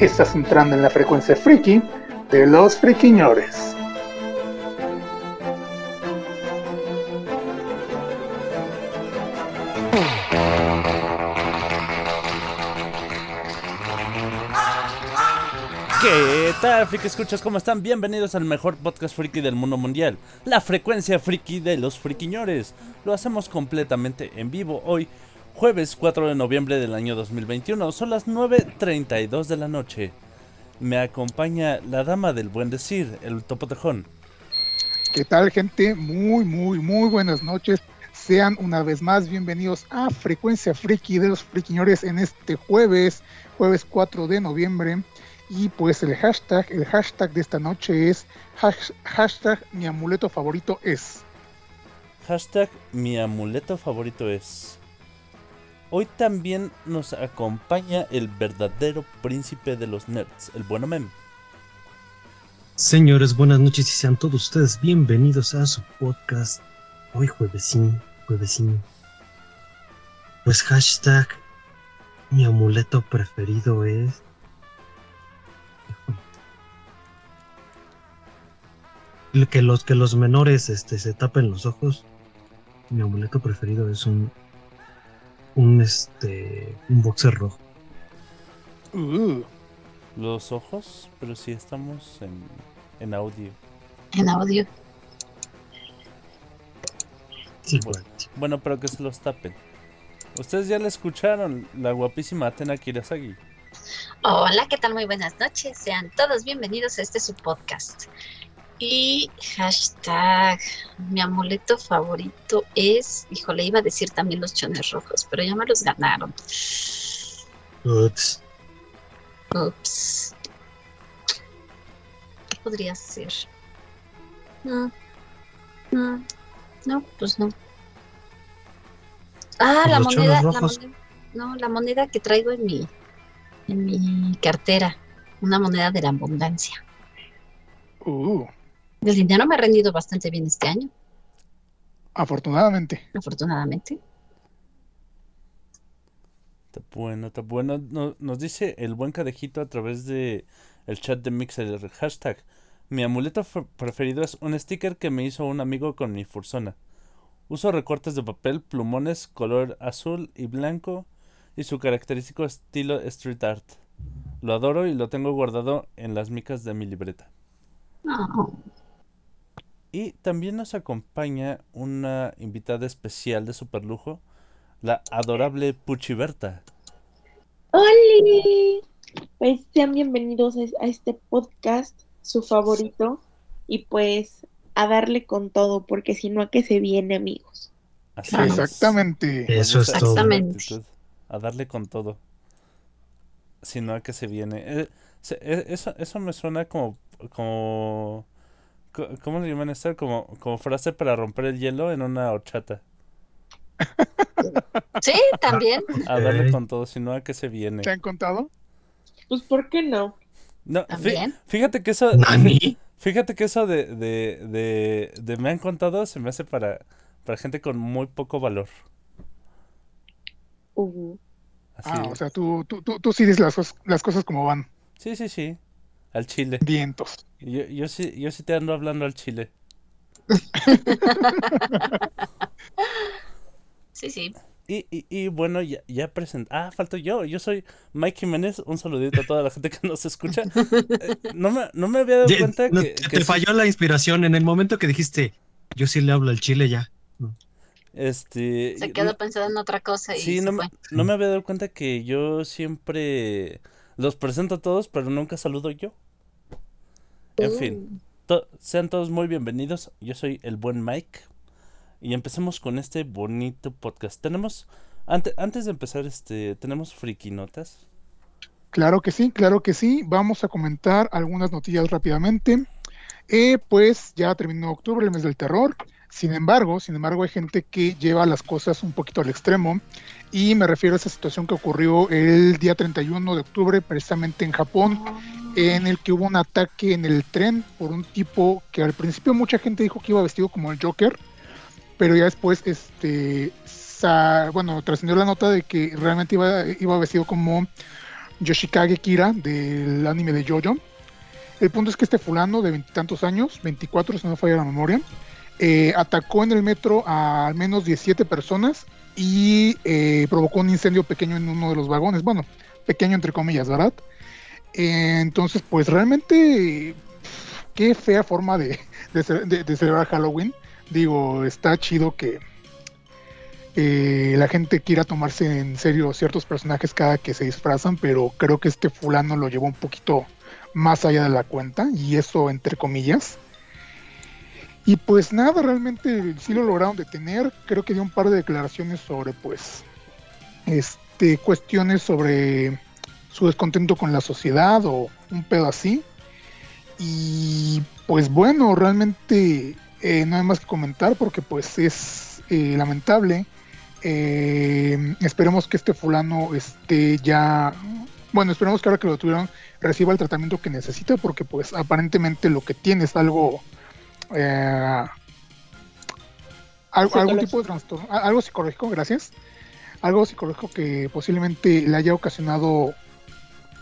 Estás entrando en la frecuencia friki de los friquiñores. ¿Qué tal, friki escuchas? ¿Cómo están? Bienvenidos al mejor podcast friki del mundo mundial, la frecuencia friki de los friquiñores. Lo hacemos completamente en vivo hoy, jueves 4 de noviembre del año 2021. Son las 9.32 de la noche. Me acompaña la dama del buen decir, el topo tejón. ¿Qué tal, gente? Muy, muy, muy buenas noches. Sean una vez más bienvenidos a Frecuencia Friki de los Friquiñores en este jueves, jueves 4 de noviembre. Y pues el hashtag, el hashtag de esta noche es hash- hashtag mi amuleto favorito es. Hashtag mi amuleto favorito es. Hoy también nos acompaña el verdadero príncipe de los nerds, el bueno Mem. Señores, buenas noches y sean todos ustedes bienvenidos a su podcast. Hoy juevesín, juevesín. Pues hashtag mi amuleto preferido es... Que los, que los menores este, se tapen los ojos. Mi amuleto preferido es un... Un este... Un boxer rojo. Uh, Los ojos, pero sí estamos en, en audio. en audio. Sí, Bueno. bueno. Bueno, pero que se los tapen. Ustedes ya la escucharon, la guapísima Atena Kirasagi. Hola, ¿qué tal? Muy buenas noches. Sean todos bienvenidos a este su podcast. Y hashtag, mi amuleto favorito es, híjole, iba a decir también los chones rojos, pero ya me los ganaron. Ups. Ups. ¿Qué podría ser? No. No. No, pues no. Ah, ¿Y la moneda, la moneda. No, la moneda que traigo en mi, en mi cartera. Una moneda de la abundancia. uh, El dinero me ha rendido bastante bien este año, afortunadamente. afortunadamente. Está bueno, está bueno. No- nos dice el buen cadejito a través de el chat de Mixer. Hashtag. Mi amuleto preferido es un sticker que me hizo un amigo con mi fursona. Uso recortes de papel, plumones, color azul y blanco y su característico estilo street art. Lo adoro y lo tengo guardado en las micas de mi libreta. Oh, Y también nos acompaña una invitada especial de superlujo, la adorable Puchiberta. ¡Holi! Pues sean bienvenidos a este podcast, su favorito, y pues a darle con todo, porque si no, ¿a qué se viene, amigos? Así es. Exactamente. Me Eso es todo. Exactamente. actitud, A darle con todo. Si no, a que se viene. Eh, eh, eso, eso me suena como, como, co- ¿cómo le llaman esto? Como, como frase para romper el hielo en una horchata. Sí, también. A darle con todo, si no, a que se viene. ¿Te han contado? Pues, ¿por qué no? No, También. fíjate que eso, ¿Nani? fíjate que eso de, de, de, de me han contado se me hace para, para gente con muy poco valor. Uh, Así, Ah, o sea, tú, tú, tú, tú sí dices las, las cosas como van. sí, sí, sí. Al chile. Vientos. Yo, yo sí, yo sí te ando hablando al chile. Sí, sí. Y, y, y bueno, ya, ya presenté. Ah, falto yo. Yo soy Mike Jiménez. Un saludito a toda la gente que nos escucha. Eh, no, me, no me había dado Ya, cuenta no, que, te que te sí, falló la inspiración en el momento que dijiste, yo sí le hablo al chile ya. este. Se quedó pensando en otra cosa y sí, se no, me- fue. no me había dado cuenta que yo siempre los presento a todos, pero nunca saludo yo. En fin, to- sean todos muy bienvenidos. Yo soy el buen Mike. Y empecemos con este bonito podcast. Tenemos, ante- antes de empezar, este, tenemos friki notas. Claro que sí, claro que sí. Vamos a comentar algunas noticias rápidamente. Eh, pues ya terminó octubre, el mes del terror. Sin embargo, sin embargo, hay gente que lleva las cosas un poquito al extremo y me refiero a esa situación que ocurrió el día 31 de octubre, precisamente en Japón, en el que hubo un ataque en el tren por un tipo que al principio mucha gente dijo que iba vestido como el Joker, pero ya después, este, bueno, trascendió la nota de que realmente iba, iba vestido como Yoshikage Kira del anime de Jojo. El punto es que este fulano de veintitantos años, 24 si no falla la memoria, eh, atacó en el metro a al menos 17 personas y eh, provocó un incendio pequeño en uno de los vagones. Bueno, pequeño entre comillas, ¿verdad? Eh, entonces, pues realmente, qué fea forma de, celebrar Halloween. Digo, está chido que la gente quiera tomarse en serio ciertos personajes cada que se disfrazan, pero creo que este fulano lo llevó un poquito más allá de la cuenta, y eso entre comillas. Y pues nada, realmente sí lo lograron detener. Creo que dio un par de declaraciones sobre, pues, este, cuestiones sobre su descontento con la sociedad o un pedo así. Y pues bueno, realmente eh, no hay más que comentar porque pues es eh, lamentable. Eh, esperemos que este fulano esté ya, bueno, esperemos que ahora que lo tuvieron reciba el tratamiento que necesita porque pues aparentemente lo que tiene es algo eh, algún tipo de trastorno, algo psicológico, gracias, algo psicológico que posiblemente le haya ocasionado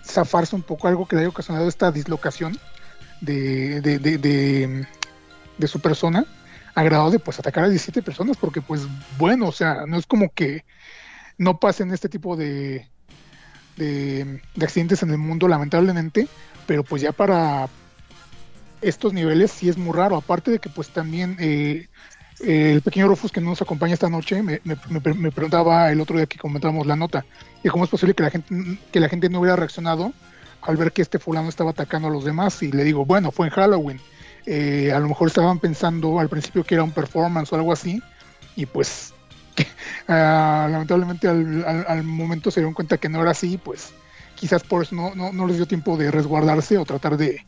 zafarse un poco, algo que le haya ocasionado esta dislocación de, de, de, su persona, a grado de pues atacar a 17 personas, porque pues bueno, o sea, no es como que no pasen este tipo de, de, de accidentes en el mundo, lamentablemente, pero pues ya para estos niveles sí es muy raro. Aparte de que pues también eh, el pequeño Rufus que nos acompaña esta noche me, preguntaba el otro día que comentábamos la nota, y cómo es posible que la gente, que la gente no hubiera reaccionado al ver que este fulano estaba atacando a los demás. Y le digo, bueno, fue en Halloween. Eh, a lo mejor estaban pensando al principio que era un performance o algo así, y pues ah, lamentablemente al, momento se dieron cuenta que no era así, pues quizás por eso no, no les dio tiempo de resguardarse o tratar de,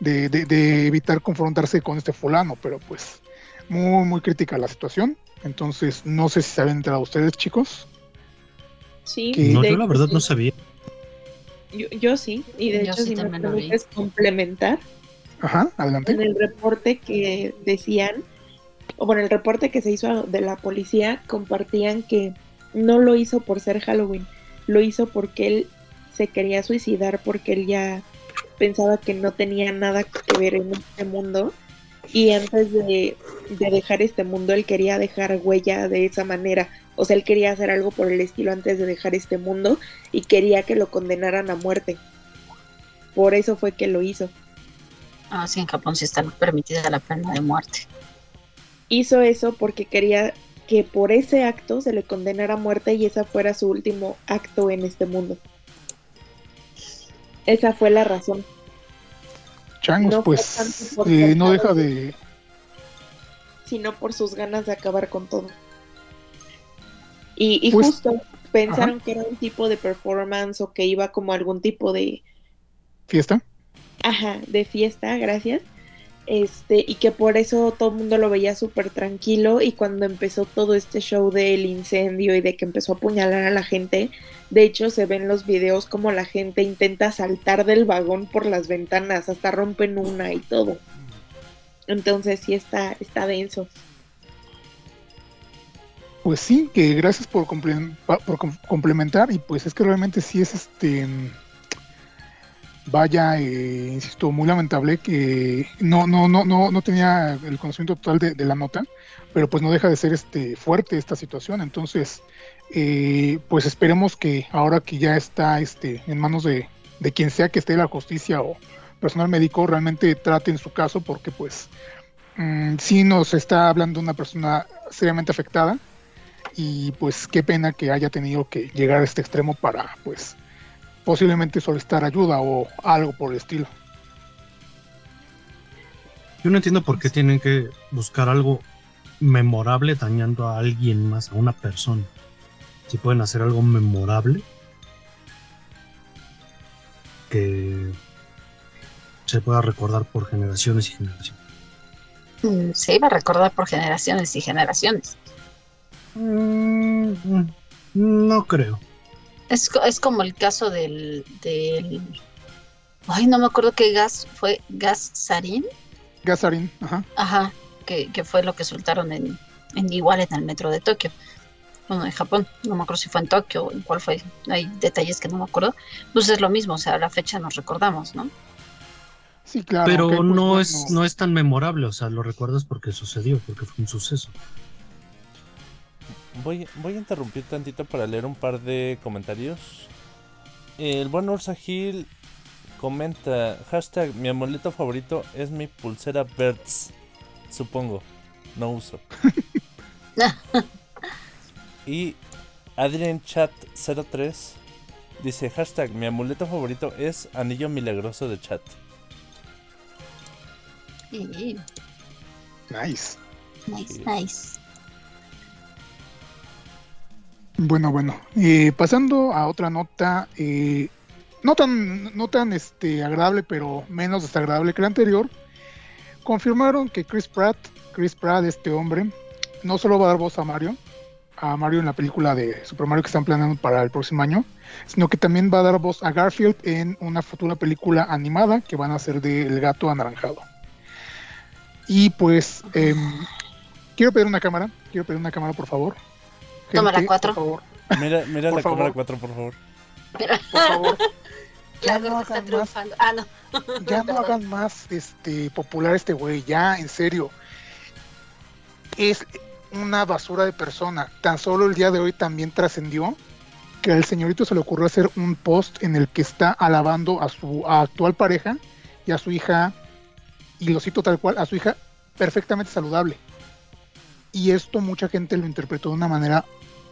de, evitar confrontarse con este fulano, pero pues muy, muy crítica la situación. Entonces, no sé si se habían enterado ustedes, chicos. Sí, no, yo la verdad no sabía. Yo, sí, y de hecho, si me permites complementar. Ajá, adelante. En el reporte que decían, o bueno, el reporte que se hizo de la policía, compartían que no lo hizo por ser Halloween, lo hizo porque él se quería suicidar, porque él ya pensaba que no tenía nada que ver en este mundo y antes de, dejar este mundo él quería dejar huella de esa manera, o sea, él quería hacer algo por el estilo antes de dejar este mundo y quería que lo condenaran a muerte. Por eso fue que lo hizo. Ah, sí, en Japón sí está permitida la pena de muerte. Hizo eso porque quería que por ese acto se le condenara a muerte y ese fuera su último acto en este mundo. Esa fue la razón. Changos, pues eh, no deja de... Sino por sus ganas de acabar con todo. Y, pues, justo pensaron que era un tipo de performance o que iba como algún tipo de... ¿Fiesta? Ajá, de fiesta, gracias. Este, y que por eso todo el mundo lo veía súper tranquilo y cuando empezó todo este show del incendio y de que empezó a apuñalar a la gente, de hecho se ven los videos como la gente intenta saltar del vagón por las ventanas, hasta rompen una y todo. Entonces sí está, está denso. Pues sí, que gracias por, por complementar y pues es que realmente sí es este vaya, eh, insisto, muy lamentable que no, no, no, no, no tenía el conocimiento total de, la nota, pero pues no deja de ser este fuerte esta situación. Entonces, eh, pues esperemos que ahora que ya está este en manos de, quien sea que esté la justicia o personal médico, realmente traten su caso, porque pues mm, sí nos está hablando una persona seriamente afectada y pues qué pena que haya tenido que llegar a este extremo para pues posiblemente solicitar ayuda o algo por el estilo. Yo no entiendo por qué tienen que buscar algo memorable dañando a alguien más, a una persona si pueden hacer algo memorable que se pueda recordar por generaciones y generaciones. Mm, se iba a recordar por generaciones y generaciones. Mm, mm, no creo. Es, es, como el caso del, del... Ay, no me acuerdo qué gas fue. ¿Gas sarín? Gasarín, ajá. Ajá, que, que, fue lo que soltaron en, en igual en el metro de Tokio. Bueno, en Japón, no me acuerdo si fue en Tokio o en cuál fue. Hay detalles que no me acuerdo. Pues es lo mismo, o sea, a la fecha nos recordamos, ¿no? Sí, claro. Pero aunque, pues, no, bueno, es, no es tan memorable, o sea, lo recuerdas porque sucedió, porque fue un suceso. Voy, voy a interrumpir tantito para leer un par de comentarios. El buen Ursa Gil comenta, hashtag, mi amuleto favorito es mi pulsera Birds. Supongo, no uso. y Adrian Chat 03 dice, hashtag, mi amuleto favorito es anillo milagroso de chat. Nice. nice, Sí. nice. Bueno, bueno. eh, pasando a otra nota, eh, no tan, no tan este, agradable, pero menos desagradable que la anterior. Confirmaron que Chris Pratt, Chris Pratt, este hombre, no solo va a dar voz a Mario, a Mario en la película de Super Mario que están planeando para el próximo año, sino que también va a dar voz a Garfield en una futura película animada que van a hacer de El gato anaranjado. Y pues, em, quiero pedir una cámara, quiero pedir una cámara, por favor. Gente, cuatro. Por favor, Mira, mira Por la cámara favor. 4, por favor. por favor. Ya no hagan más, triunfando. Ah, no. ya no hagan más este popular este güey, ya, en serio. Es una basura de persona. Tan solo el día de hoy también trascendió que al señorito se le ocurrió hacer un post en el que está alabando a su actual pareja y a su hija, y lo cito tal cual, a su hija perfectamente saludable. Y esto mucha gente lo interpretó de una manera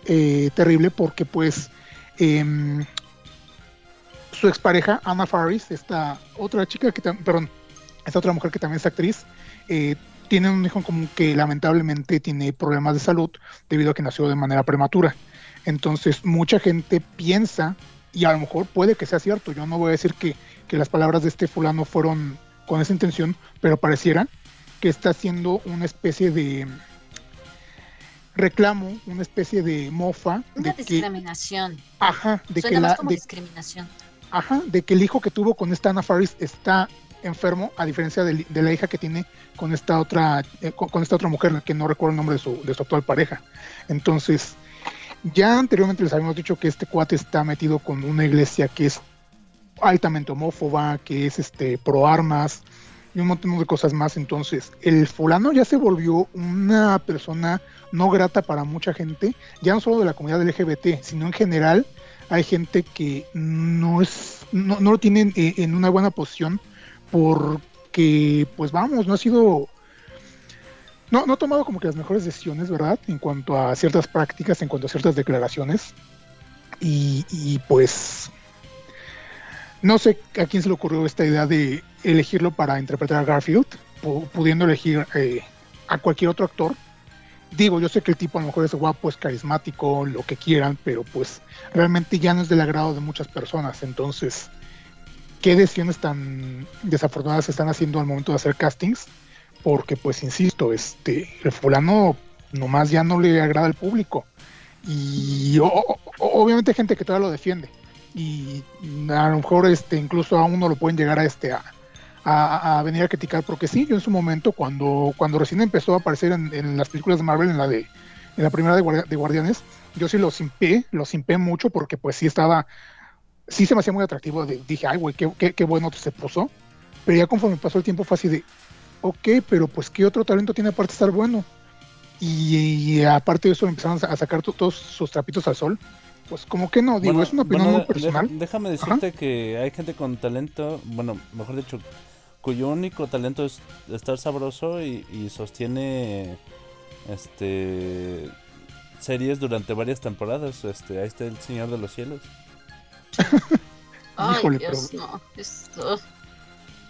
eh, terrible porque pues em, su expareja, Anna Faris, esta otra chica que perdón, esta otra mujer que también es actriz, eh, tiene un hijo en común que lamentablemente tiene problemas de salud debido a que nació de manera prematura. Entonces mucha gente piensa, y a lo mejor puede que sea cierto, yo no voy a decir que, que las palabras de este fulano fueron con esa intención, pero pareciera que está haciendo una especie de reclamo, una especie de mofa Una de que, discriminación. ajá, de Suena que más la, como de- discriminación. Ajá, de que el hijo que tuvo con esta Ana Faris está enfermo, a diferencia de, la hija que tiene con esta otra, eh, con, esta otra mujer, que no recuerdo el nombre de su, actual pareja. Entonces, ya anteriormente les habíamos dicho que este cuate está metido con una iglesia que es altamente homófoba, que es este pro armas y un montón de cosas más. Entonces, el fulano ya se volvió una persona no grata para mucha gente, ya no solo de la comunidad LGBT, sino en general hay gente que no es no, no lo tienen eh, en una buena posición porque pues vamos no ha sido no, no ha tomado como que las mejores decisiones verdad en cuanto a ciertas prácticas en cuanto a ciertas declaraciones. Y, pues no sé a quién se le ocurrió esta idea de elegirlo para interpretar a Garfield pu- pudiendo elegir eh, a cualquier otro actor. Digo, yo sé que el tipo a lo mejor es guapo, es carismático, lo que quieran, pero pues realmente ya no es del agrado de muchas personas. Entonces, ¿qué decisiones tan desafortunadas están haciendo al momento de hacer castings? Porque pues insisto, este, el fulano nomás ya no le agrada al público. Y obviamente hay gente que todavía lo defiende. Y a lo mejor este, incluso a uno lo pueden llegar a este a, a, a venir a criticar, porque sí, yo en su momento, cuando, cuando recién empezó a aparecer en, en las películas de Marvel, en la de en la primera de, de Guardianes, yo sí lo simpé, lo simpé mucho, porque pues sí estaba, sí se me hacía muy atractivo, de- dije, ay, güey, qué, qué, qué bueno se puso, pero ya conforme pasó el tiempo fue así de, ok, pero pues qué otro talento tiene aparte de estar bueno, y, y aparte de eso empezaron a sacar to- todos sus trapitos al sol, pues como que no, digo, Bueno, es una opinión bueno, muy personal. déjame decirte que hay gente con talento, bueno, mejor dicho, cuyo único talento es estar sabroso y, y sostiene este series durante varias temporadas. Este, ahí está el Señor de los Cielos. Ay, Híjole, Dios, pero- no. Esto...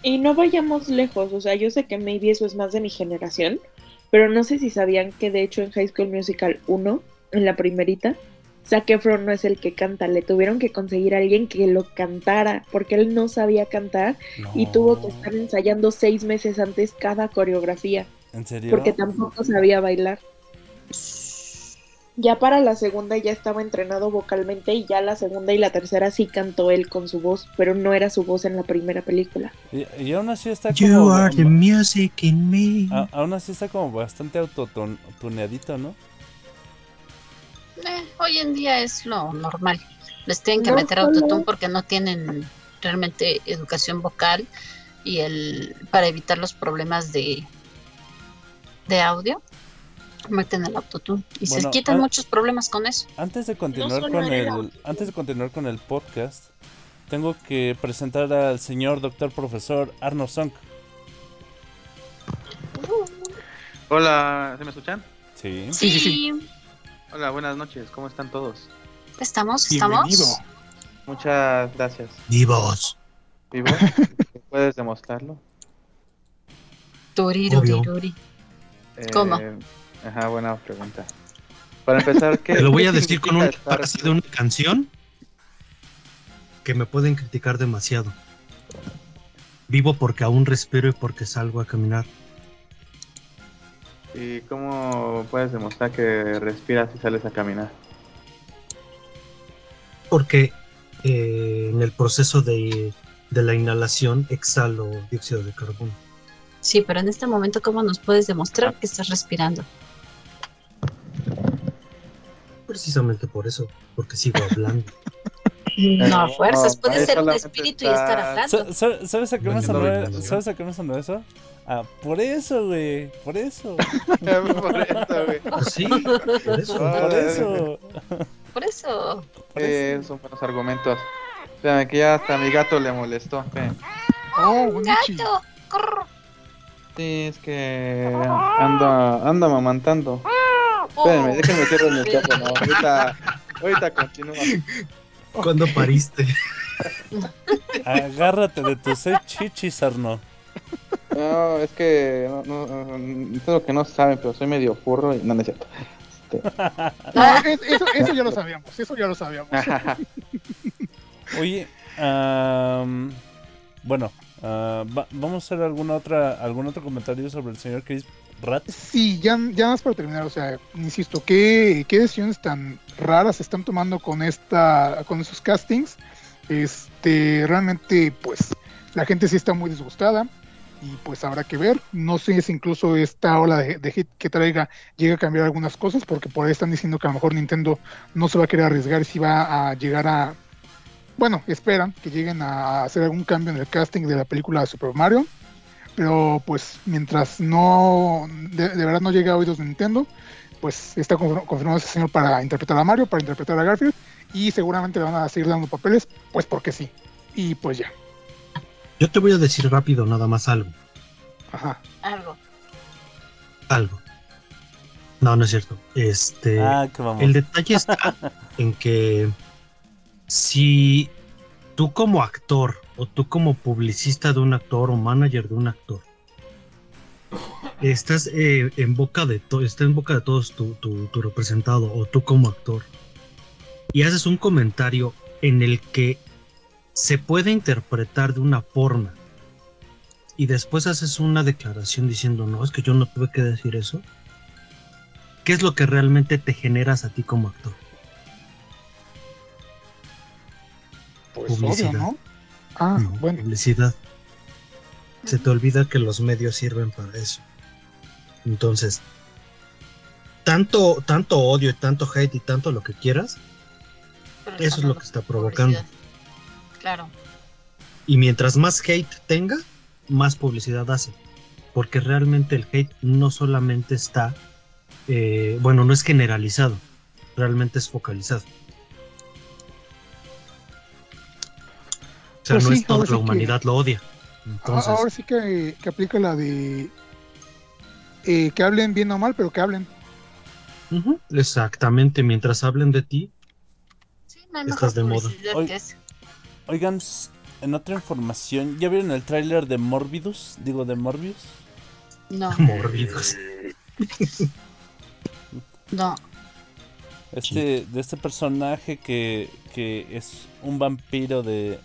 Y no vayamos lejos, o sea, yo sé que maybe eso es más de mi generación, pero no sé si sabían que de hecho en High School Musical 1, en la primerita, Zac Efron no es el que canta, le tuvieron que conseguir a alguien que lo cantara, porque él no sabía cantar y tuvo que estar ensayando seis meses antes cada coreografía, ¿En serio? porque tampoco sabía bailar. Ya para la segunda ya estaba entrenado vocalmente y ya la segunda y la tercera sí cantó él con su voz, pero no era su voz en la primera película. Y, y aún así está You como... are the music in me. a- aún así está como bastante autotuneadito, ¿no? Eh, hoy en día es lo normal. Les tienen que No meter autotune porque no tienen realmente educación vocal y el para evitar los problemas de de audio meten el autotune y Bueno, se quitan muchos problemas con eso. Antes de continuar con el antes de continuar con el podcast, tengo que presentar al señor doctor profesor Arno Song. Hola, ¿se me escuchan? Sí. Sí, sí, sí. Hola, buenas noches, ¿cómo están todos? Estamos, Bienvenido. estamos. Muchas gracias. Vivos. ¿Vivo? ¿Puedes demostrarlo? Turi. Eh, ¿Cómo? Ajá, buena pregunta. Para empezar, ¿qué Te lo voy a decir con una frase de una canción que me pueden criticar demasiado. Vivo porque aún respiro y porque salgo a caminar. ¿Y cómo puedes demostrar que respiras y sales a caminar? Porque eh, en el proceso de, de la inhalación exhalo dióxido de carbono. Sí, pero en este momento, ¿cómo nos puedes demostrar que estás respirando? Precisamente por eso, porque sigo hablando. No, a fuerzas, no, puede ser un espíritu y estar hablando. Sa- sa- ¿Sabes a qué me sonó? vale. ¿Sabes a qué me sonó eso? Ah, por eso, güey. Por eso. Por eso, güey. Pues sí, por eso. Por eso. Por eso. Por Eh, son buenos argumentos. Espérame, que ya hasta a mi gato le molestó. Espérame. Oh, Bonichi. Gato. Sí, es que anda, anda mamantando. Espérenme, Oh. déjenme cierro el micrófono. Ahorita, ahorita continúa. ¿Cuándo pariste? Agárrate de tus seis chichis, Arno. No, es que no, no, no, es lo que no saben, pero soy medio furro y no, no es cierto. Este, No, es- eso, eso ya lo sabíamos, eso ya lo sabíamos. Oye, am, bueno, ah, va- vamos a hacer alguna otra, algún otro comentario sobre el señor Chris Sí, ya, ya más para terminar, o sea, insisto, ¿qué, decisiones tan raras están tomando con esta, con esos castings? Este, realmente, pues, la gente sí está muy disgustada y pues habrá que ver. No sé si incluso esta ola de, hit que traiga llega a cambiar algunas cosas, porque por ahí están diciendo que a lo mejor Nintendo no se va a querer arriesgar si va a llegar a, bueno, esperan que lleguen a hacer algún cambio en el casting de la película de Super Mario. Pero pues mientras no, de, de verdad no llegue a oídos de Nintendo, pues está confir- confirmado ese señor para interpretar a Mario, para interpretar a Garfield, y seguramente le van a seguir dando papeles, pues porque sí. Y pues ya. Yo te voy a decir rápido nada más algo. Ajá. Algo. Algo. No, no es cierto. Este. Ah, que vamos. El detalle está en que si tú como actor o tú como publicista de un actor o manager de un actor estás eh, en boca de to- está en boca de todos tu, tu- tu representado o tú como actor y haces un comentario en el que se puede interpretar de una forma y después haces una declaración diciendo no es que yo no tuve que decir eso ¿qué es lo que realmente te generas a ti como actor? Pues Publicidad. obvio, ¿no? Ah, No, bueno. publicidad. Se te olvida que los medios sirven para eso. Entonces, tanto, tanto odio y tanto hate y tanto lo que quieras, Pero eso es lo que está provocando. publicidad. Claro. Y mientras más hate tenga, más publicidad hace. Porque realmente el hate no solamente está, eh, bueno, no es generalizado, realmente es focalizado. Sea, Pues no sí, es sí la que- humanidad lo odia. Ah, Entonces, Ahora sí que, que aplica la de eh, que hablen bien o mal, pero que hablen. exactamente, mientras hablen de ti, Sí, no hay Estás de moda. Oigan, en otra información, ¿ya vieron el tráiler de Morbidus? Digo, de Morbius. No, morbidos. no. Este, de este personaje que, que es un vampiro de,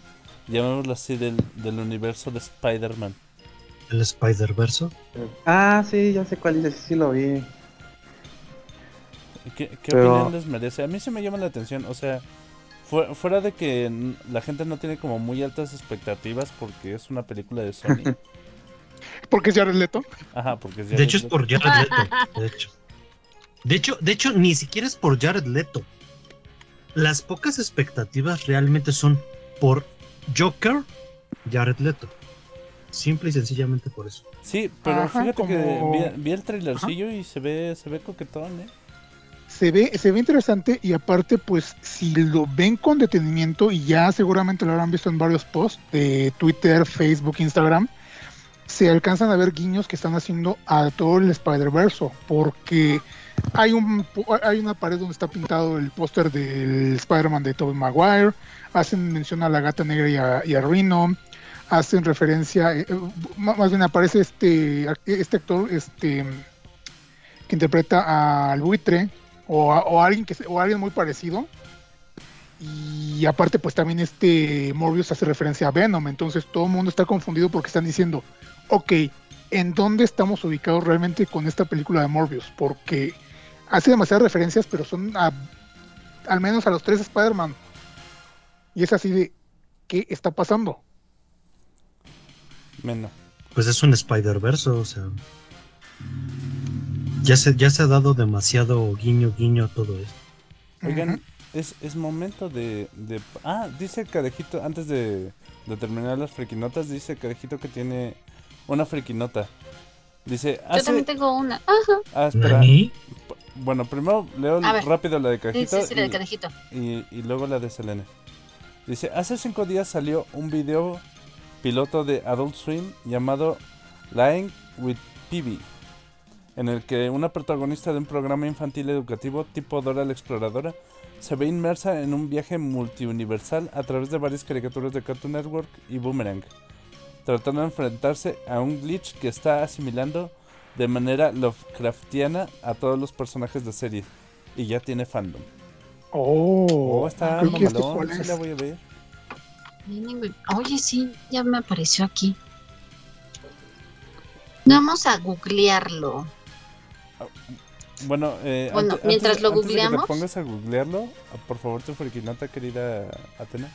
llamémoslo así, del, del universo de Spider-Man. El Spider-Verso. Ah, sí, ya sé cuál es, sí lo vi. ¿Qué, qué Pero- opinión les merece? A mí se me llama la atención, o sea, fu- fuera de que la gente no tiene como muy altas expectativas porque es una película de Sony. Porque es Jared Leto. Ajá, porque De hecho es por Jared Leto. De hecho. De hecho, de hecho, ni siquiera es por Jared Leto. Las pocas expectativas realmente son por Joker, Jared Leto. Simple y sencillamente por eso. Sí, pero Ajá, fíjate que como- vi, vi el trailercillo y se ve, se ve coquetón, ¿eh? Se ve, se ve interesante y aparte, pues, si lo ven con detenimiento, y ya seguramente lo habrán visto en varios posts de Twitter, Facebook, Instagram, se alcanzan a ver guiños que están haciendo a todo el Spider-Verse, porque hay un hay una pared donde está pintado el póster del Spider-Man de Tobey Maguire, hacen mención a la gata negra y a, y Rhino, hacen referencia, eh, eh, más bien aparece este, este actor este, que interpreta al buitre, o, a- alguien que o alguien muy parecido y aparte pues también este Morbius hace referencia a Venom entonces todo el mundo está confundido porque están diciendo ok en dónde estamos ubicados realmente con esta película de Morbius porque hace demasiadas referencias pero son a- al menos a los tres Spider-Man y es así de qué está pasando Menos. Pues es un Spider-Verse, o sea. Ya se, ya se ha dado demasiado guiño guiño a todo esto. Oigan, es, es momento de, de- Ah, dice Cadejito, antes de, de terminar las friquinotas, dice Cadejito que tiene una friquinota. Dice, Yo hace... también tengo una. Ajá. Ah, espera. ¿Nani? Bueno, primero leo rápido la de Sí, Cadejito sí, sí, la de y- Cadejito. y, y luego la de Selene. Dice, hace cinco días salió un video piloto de Adult Swim llamado Lying with PB, en el que una protagonista de un programa infantil educativo tipo Dora la Exploradora se ve inmersa en un viaje multiuniversal a través de varias caricaturas de Cartoon Network y Boomerang, tratando de enfrentarse a un glitch que está asimilando de manera Lovecraftiana a todos los personajes de serie y ya tiene fandom. oh, Oh, está este mamalón, sí la voy a ver. Oye, sí, ya me apareció aquí. Vamos a googlearlo. Bueno, eh, Bueno, ante- mientras antes- lo antes de que googleamos. te pongas a googlearlo, ah, por favor, tu friquinata, querida Atena.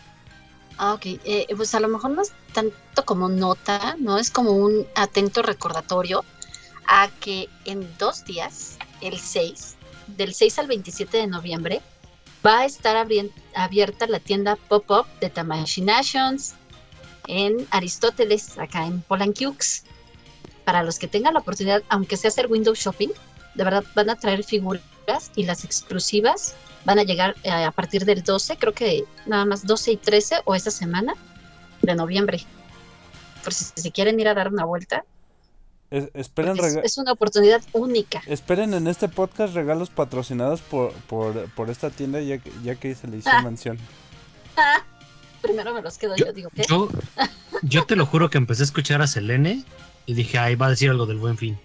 Ah, ok. Eh, pues a lo mejor no es tanto como nota, ¿no? Es como un atento recordatorio a que en dos días, el 6, del 6 al 27 de noviembre, va a estar abierta la tienda pop-up de Tamashii Nations en Aristóteles, acá en Polanquiux. Para los que tengan la oportunidad, aunque sea hacer window shopping, de verdad van a traer figuras y las exclusivas van a llegar eh, a partir del 12, creo que nada más 12 y 13 o esa semana de noviembre. Por si se quieren ir a dar una vuelta, Es- esperen, es, una oportunidad única. esperen en este podcast regalos patrocinados por, por, por esta tienda ya que, ya que se le hizo Ah. mención. Ah, primero me los quedo yo, Yo, digo, ¿qué? yo, yo te lo juro que empecé a escuchar a Selene y dije, ay, va a decir algo del buen fin.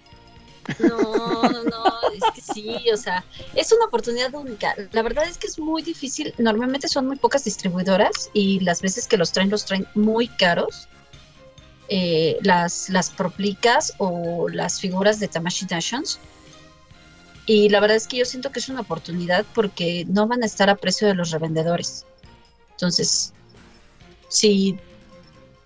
No, no, no, es que sí, o sea, es una oportunidad única. La verdad es que es muy difícil, normalmente son muy pocas distribuidoras y las veces que los traen, los traen muy caros. Eh, las, las proplicas o las figuras de Tamashii Nations. Y la verdad es que yo siento que es una oportunidad porque no van a estar a precio de los revendedores. Entonces, si,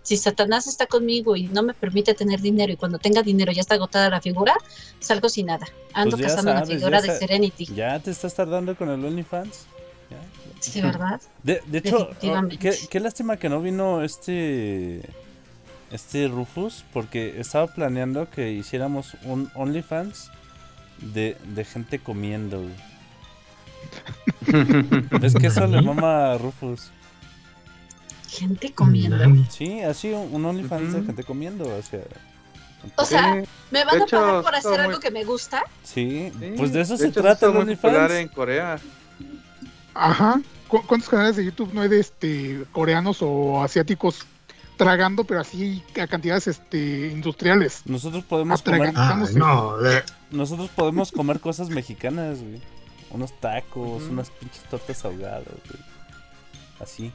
si Satanás está conmigo y no me permite tener dinero y cuando tenga dinero ya está agotada la figura, salgo sin nada. Ando Pues cazando sabes, una figura de Serenity. ¿Ya te estás tardando con el OnlyFans? Ya. Sí, ¿verdad? De, de hecho, oh, qué, qué lástima que no vino este este Rufus, porque estaba planeando que hiciéramos un OnlyFans de, de gente comiendo. Es que eso le mama a Rufus. Gente comiendo. Sí, así un, OnlyFans de gente comiendo, o sea. O sea, ¿me van a pagar por hacer muy- algo que me gusta? Sí, sí. pues de eso se hecho, trata el OnlyFans. en Corea. Ajá. ¿Cu- ¿Cuántos canales de YouTube no hay de este coreanos o asiáticos tragando, pero así a cantidades este industriales? Nosotros podemos comer, Ah, no, nosotros podemos comer cosas mexicanas, güey. Unos tacos, unas pinches tortas ahogadas, güey. Así,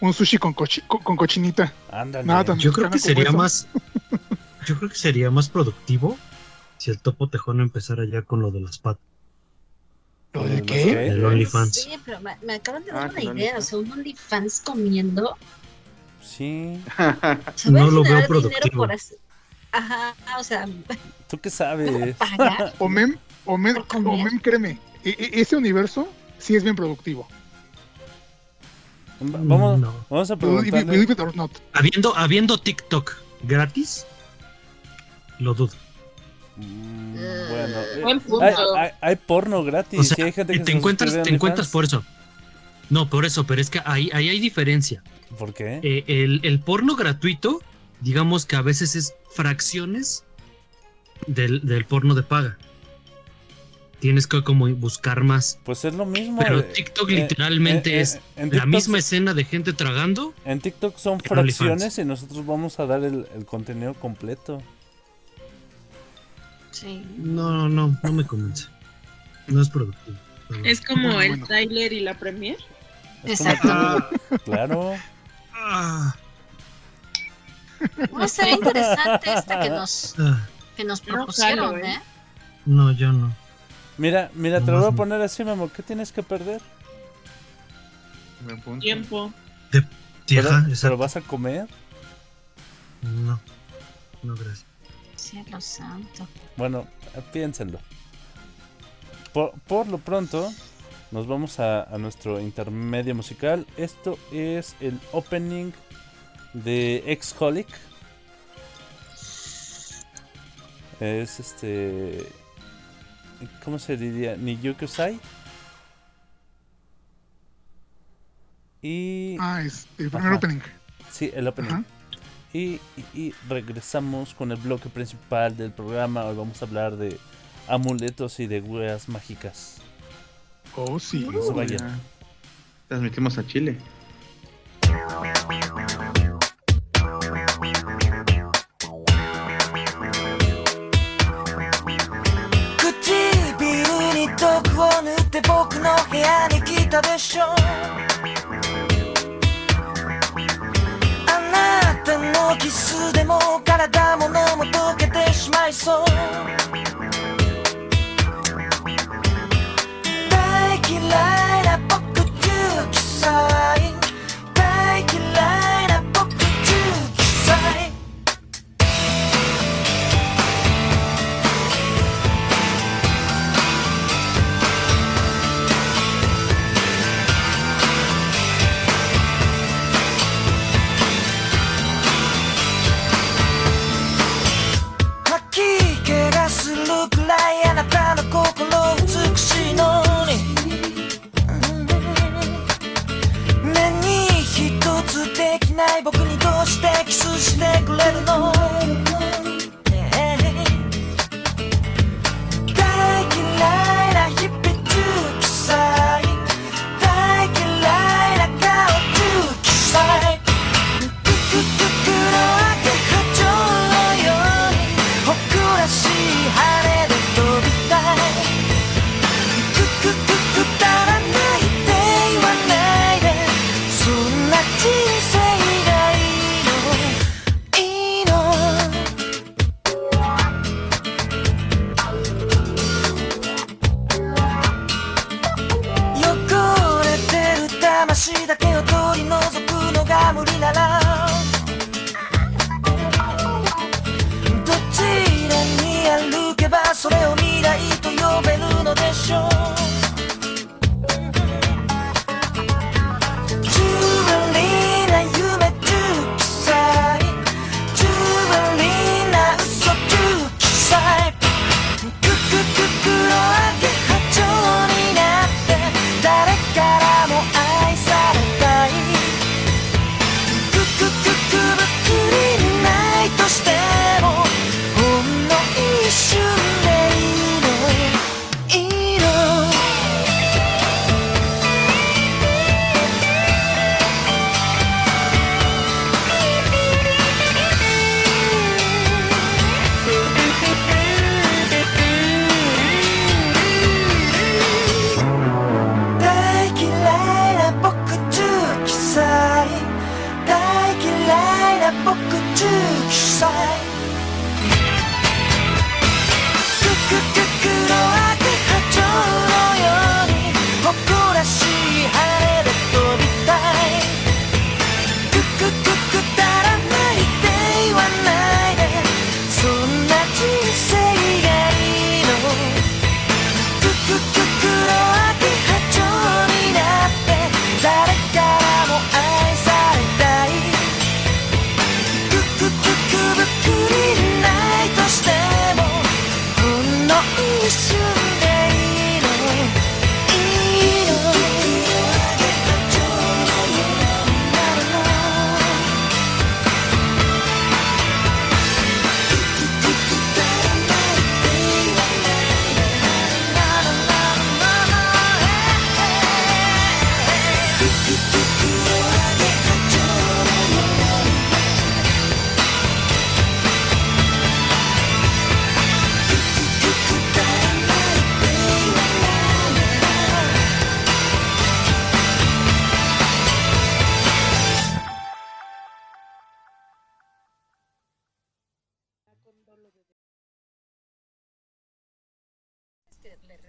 Un sushi con, cochi- con, con cochinita. ándale. Nada Yo creo que sería eso. más. Yo creo que sería más productivo si el topo tejón empezara ya con lo de las patas. ¿Lo ¿Lo de qué? El OnlyFans. Sí, pero me, me acaban de dar Ah, una idea. O sea, un OnlyFans comiendo. Sí, Se No lo veo productivo. por hacer. Ajá, o sea, ¿tú qué sabes? pagar. O mem, o mem, Por comer. o mem, créeme, e- e- ese universo sí es bien productivo. Va- Vamos, No. vamos a preguntarle. Habiendo, habiendo TikTok gratis, lo dudo. Mm, Eh, bueno, eh, hay, hay- hay porno gratis. O sea, y hay gente que te encuentras, te encuentras por eso. No, por eso, pero es que ahí, ahí hay diferencia. ¿Por qué? Eh, el, el porno gratuito, digamos que a veces es fracciones del, del porno de paga. Tienes que como buscar más. Pues es lo mismo. Pero eh, TikTok eh, literalmente eh, eh, es la TikTok misma escena de gente tragando. En TikTok son fracciones y nosotros vamos a dar el, el contenido completo. Sí. No, no, no, no me convence. No es productivo. Es como Bueno, el bueno. tráiler y la premier. Es como Exacto. claro. Ah, No, estaría interesante esta que nos, ah, que nos No, propusieron, ¿eh? ¿eh? no, yo no. Mira, mira, te lo voy a poner así, Memo. ¿Qué tienes que perder? Tiempo. Sí, ¿Pero, ajá, pero exacto. vas a comer? No, no, gracias. Cielo santo. Bueno, piénsenlo. Por, por lo pronto, nos vamos a, a nuestro intermedio musical. Esto es el opening de Exholic. Es este. ¿Cómo se diría? Niyukusai. Y. Ah, es el primer Ajá. opening. Sí, el opening. Ajá. Y, y- y regresamos con el bloque principal del programa. Hoy vamos a hablar de amuletos y de weas mágicas. Oh, sí. No se vayan. Transmitimos a Chile. って僕の部屋に来たでしょ。あなたのキスでも体も脳も溶けてしまいそう。大嫌いな僕19歳大僕にどうしてキスしてくれるの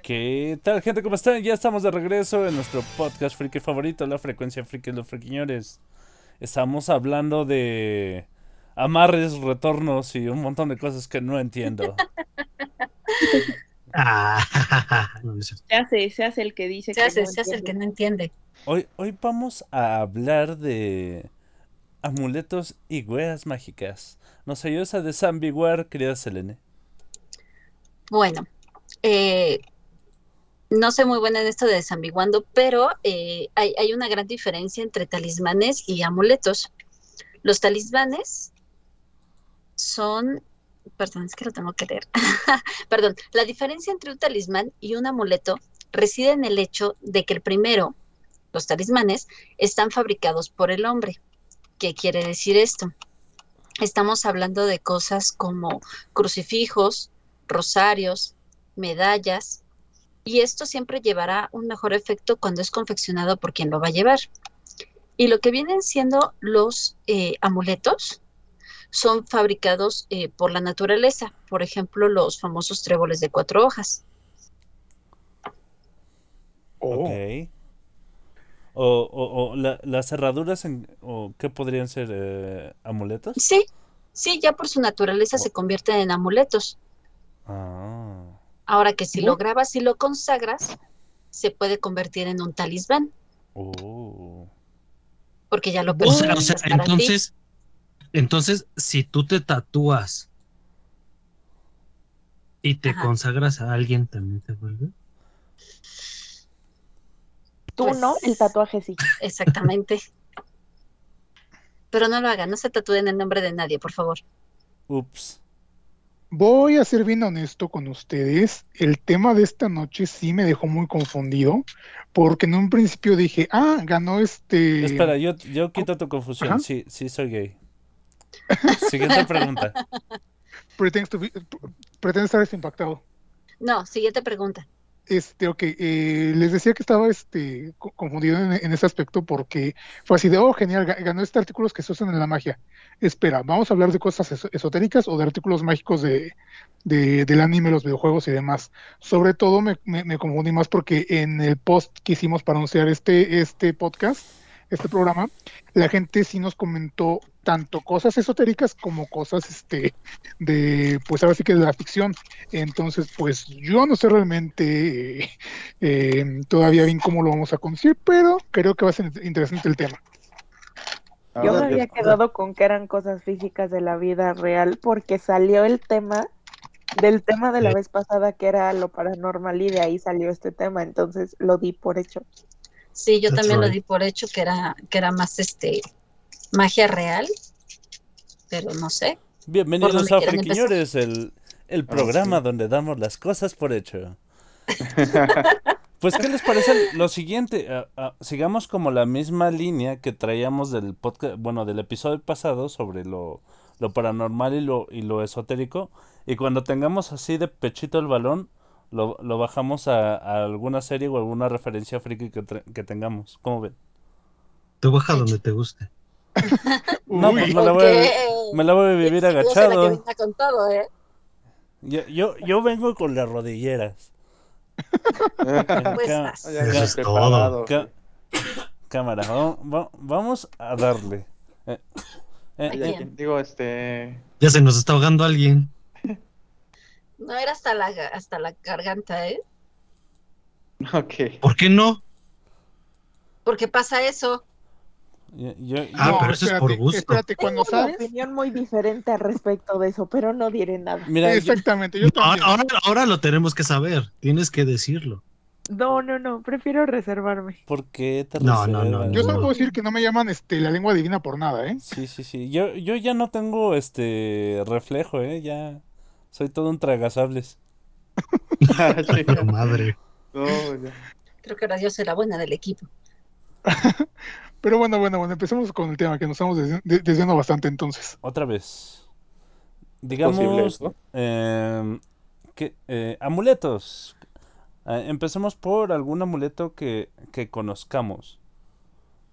¿Qué tal, gente? ¿Cómo están? Ya estamos de regreso en nuestro podcast friki favorito, La Frecuencia Friki de los Friquiñores. Estamos hablando de amarres, retornos y un montón de cosas que no entiendo. Ah. Se hace, se hace el que dice Se que hace, no se hace el que entiende. no entiende. Hoy, hoy vamos a hablar de amuletos y weas mágicas. Nos ayuda a desambiguar, querida Selene. Bueno, eh, no soy muy buena en esto de desambiguando, pero eh, hay, hay una gran diferencia entre talismanes y amuletos. Los talismanes son, perdón, es que lo tengo que leer. Perdón, la diferencia entre un talismán y un amuleto reside en el hecho de que el primero, los talismanes, están fabricados por el hombre. ¿Qué quiere decir esto? Estamos hablando de cosas como crucifijos, rosarios, medallas, y esto siempre llevará un mejor efecto cuando es confeccionado por quien lo va a llevar. Y lo que vienen siendo los eh, amuletos son fabricados eh, por la naturaleza, por ejemplo, los famosos tréboles de cuatro hojas. Oh, Ok. O, o, o la- las cerraduras, en, o ¿qué podrían ser? eh, ¿Amuletos? Sí, sí, ya por su naturaleza se convierten en amuletos. Ah. Ahora que si lo grabas y lo consagras, se puede convertir en un talismán, Oh. porque ya lo O sea, o sea, ti. entonces, entonces, si tú te tatúas y te Ajá. consagras a alguien, ¿también te vuelve? Tú Pues- no, el tatuaje sí. Exactamente. Pero no lo hagan, no se tatúen el nombre de nadie, por favor. Ups. Voy a ser bien honesto con ustedes. El tema de esta noche sí me dejó muy confundido, porque en un principio dije, ah, ganó este. Espera, yo, yo quito tu confusión. Ajá. Sí, sí soy gay. Siguiente pregunta. Pretendes, pretendes estar impactado. No, siguiente pregunta. Este, ok, eh, les decía que estaba este, co- confundido en, ese aspecto porque fue así de, oh, genial, ga- ganó este artículo que se usan en la magia. Espera, ¿vamos a hablar de cosas eso- esotéricas o de artículos mágicos de, de- del anime, los videojuegos y demás? Sobre todo me, me- me confundí más porque en el post que hicimos para anunciar este, este podcast, este programa, la gente sí nos comentó tanto cosas esotéricas como cosas este, de, pues ahora sí que de la ficción. Entonces, pues yo no sé realmente eh, eh, todavía bien cómo lo vamos a conducir, pero creo que va a ser interesante el tema. Yo me había quedado con que eran cosas físicas de la vida real porque salió el tema del tema de la vez pasada que era lo paranormal y de ahí salió este tema, entonces lo di por hecho. Sí, yo That's también lo di por hecho que era, que era más este magia real, pero no sé. Bienvenidos a Friquiñores, el, el Ah, programa sí. donde damos las cosas por hecho. Pues, ¿qué les parece lo siguiente? Sigamos como la misma línea que traíamos del podcast, bueno, del episodio pasado sobre lo, lo paranormal y lo, y lo esotérico. Y cuando tengamos así de pechito el balón, lo, lo bajamos a, a alguna serie o alguna referencia friki que, que tengamos. ¿Cómo ven? Tú baja donde te guste. No, pues me la voy a, me la voy a vivir agachado. venía con todo, ¿eh? Yo, yo, yo vengo con las rodilleras. Pues es cámara, va- va- vamos a darle. Eh, eh, Digo, este. Ya se nos está ahogando alguien. No era hasta la, hasta la garganta, ¿eh? Ok. ¿Por qué no? Porque pasa eso. Yo- yo- Ah, yo- pero eso es por espérate, gusto. Espérate, cuando Tengo una sabes. opinión muy diferente al respecto de eso, pero no diré nada. mira, yo- Exactamente, yo Ahora, también. ahora, ahora lo tenemos que saber. Tienes que decirlo. No, no, no, prefiero reservarme. ¿por qué te No, no, no, reservas? Yo solo no. puedo decir que no me llaman este, la lengua divina por nada, ¿eh? Sí, sí, sí. Yo, yo ya no tengo este reflejo, ¿eh? Ya soy todo un tragasables. Madre. No, ya. Creo que ahora yo soy la buena del equipo. Pero bueno, bueno, bueno, empecemos con el tema, que nos estamos desvi- de- desviando bastante entonces. Otra vez. Digamos, Posible, ¿no? em, que, eh, amuletos. Eh, empecemos por algún amuleto que, que conozcamos.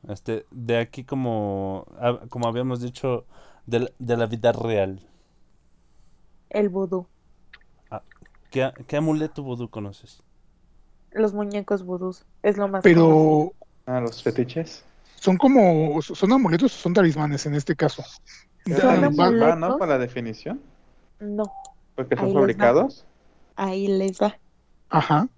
Este, de aquí como, ah, como habíamos dicho, de, la- de la vida real. El vudú. ¿Qué, qué amuleto vudú conoces? Los muñecos vudús. Es lo más conocido. Pero Ah, los fetiches. Son como, son amuletos o son talismanes en este caso. Son Ah, va- amuletos. Ah, ¿no? Para la definición. No, Porque son Ahí fabricados. ahí les va. Ajá.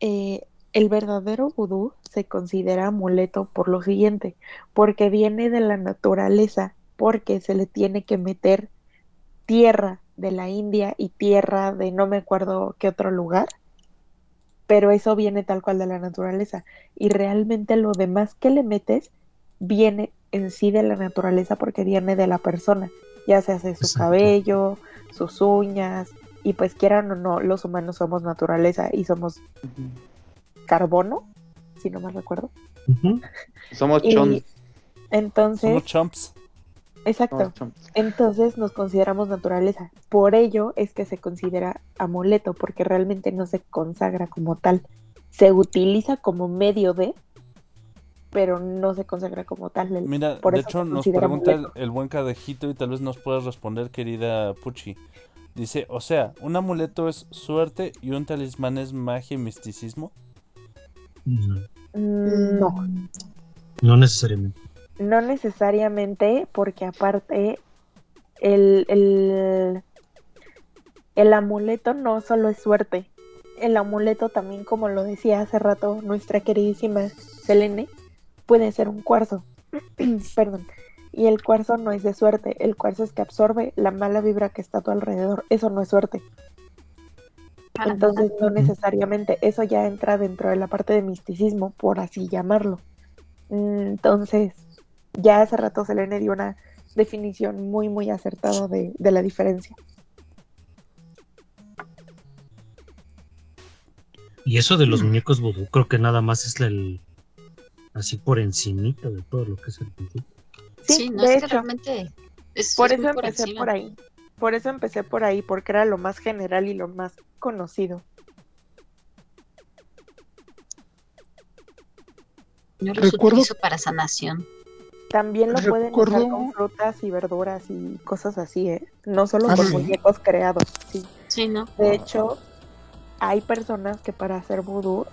Eh, el verdadero vudú se considera amuleto por lo siguiente, porque viene de la naturaleza, porque se le tiene que meter tierra de la India y tierra de no me acuerdo qué otro lugar, pero eso viene tal cual de la naturaleza. Y realmente lo demás que le metes viene en sí de la naturaleza porque viene de la persona, ya sea de su Exacto. cabello, sus uñas, y pues quieran o no, los humanos somos naturaleza y somos carbono, si no mal recuerdo. Somos Y chons. entonces, Somos chumps. Exacto, entonces nos consideramos naturaleza. Por ello es que se considera amuleto, porque realmente no se consagra como tal. Se utiliza como medio de, pero no se consagra como tal. El- Mira, por de eso hecho nos pregunta el, buen cadejito y tal vez nos puedas responder, querida Puchi. Dice, o sea, un amuleto es suerte y un talismán es magia y misticismo. No, Mm, No, no necesariamente. No necesariamente, porque aparte el, el, el amuleto no solo es suerte. El amuleto también, como lo decía hace rato nuestra queridísima Selene, puede ser un cuarzo. Perdón. Y el cuarzo no es de suerte. El cuarzo es que absorbe la mala vibra que está a tu alrededor. Eso no es suerte. Entonces no necesariamente. Eso ya entra dentro de la parte de misticismo, por así llamarlo. Entonces, ya hace rato Selene dio una definición muy, muy acertada de, de la diferencia. Y eso de los muñecos vudú, creo que nada más es el así por encimita de todo lo que es el vudú. Sí, Sí, no de es que hecho. realmente es, Por es eso por empecé por ahí. Por eso empecé por ahí, porque era lo más general y lo más conocido. Yo los Recuerdo- utilizo para sanación. También lo pueden usar con frutas y verduras y cosas así, ¿eh? No solo Ah, con sí. muñecos creados, sí. Sí, ¿no? De hecho, hay personas que para hacer vudú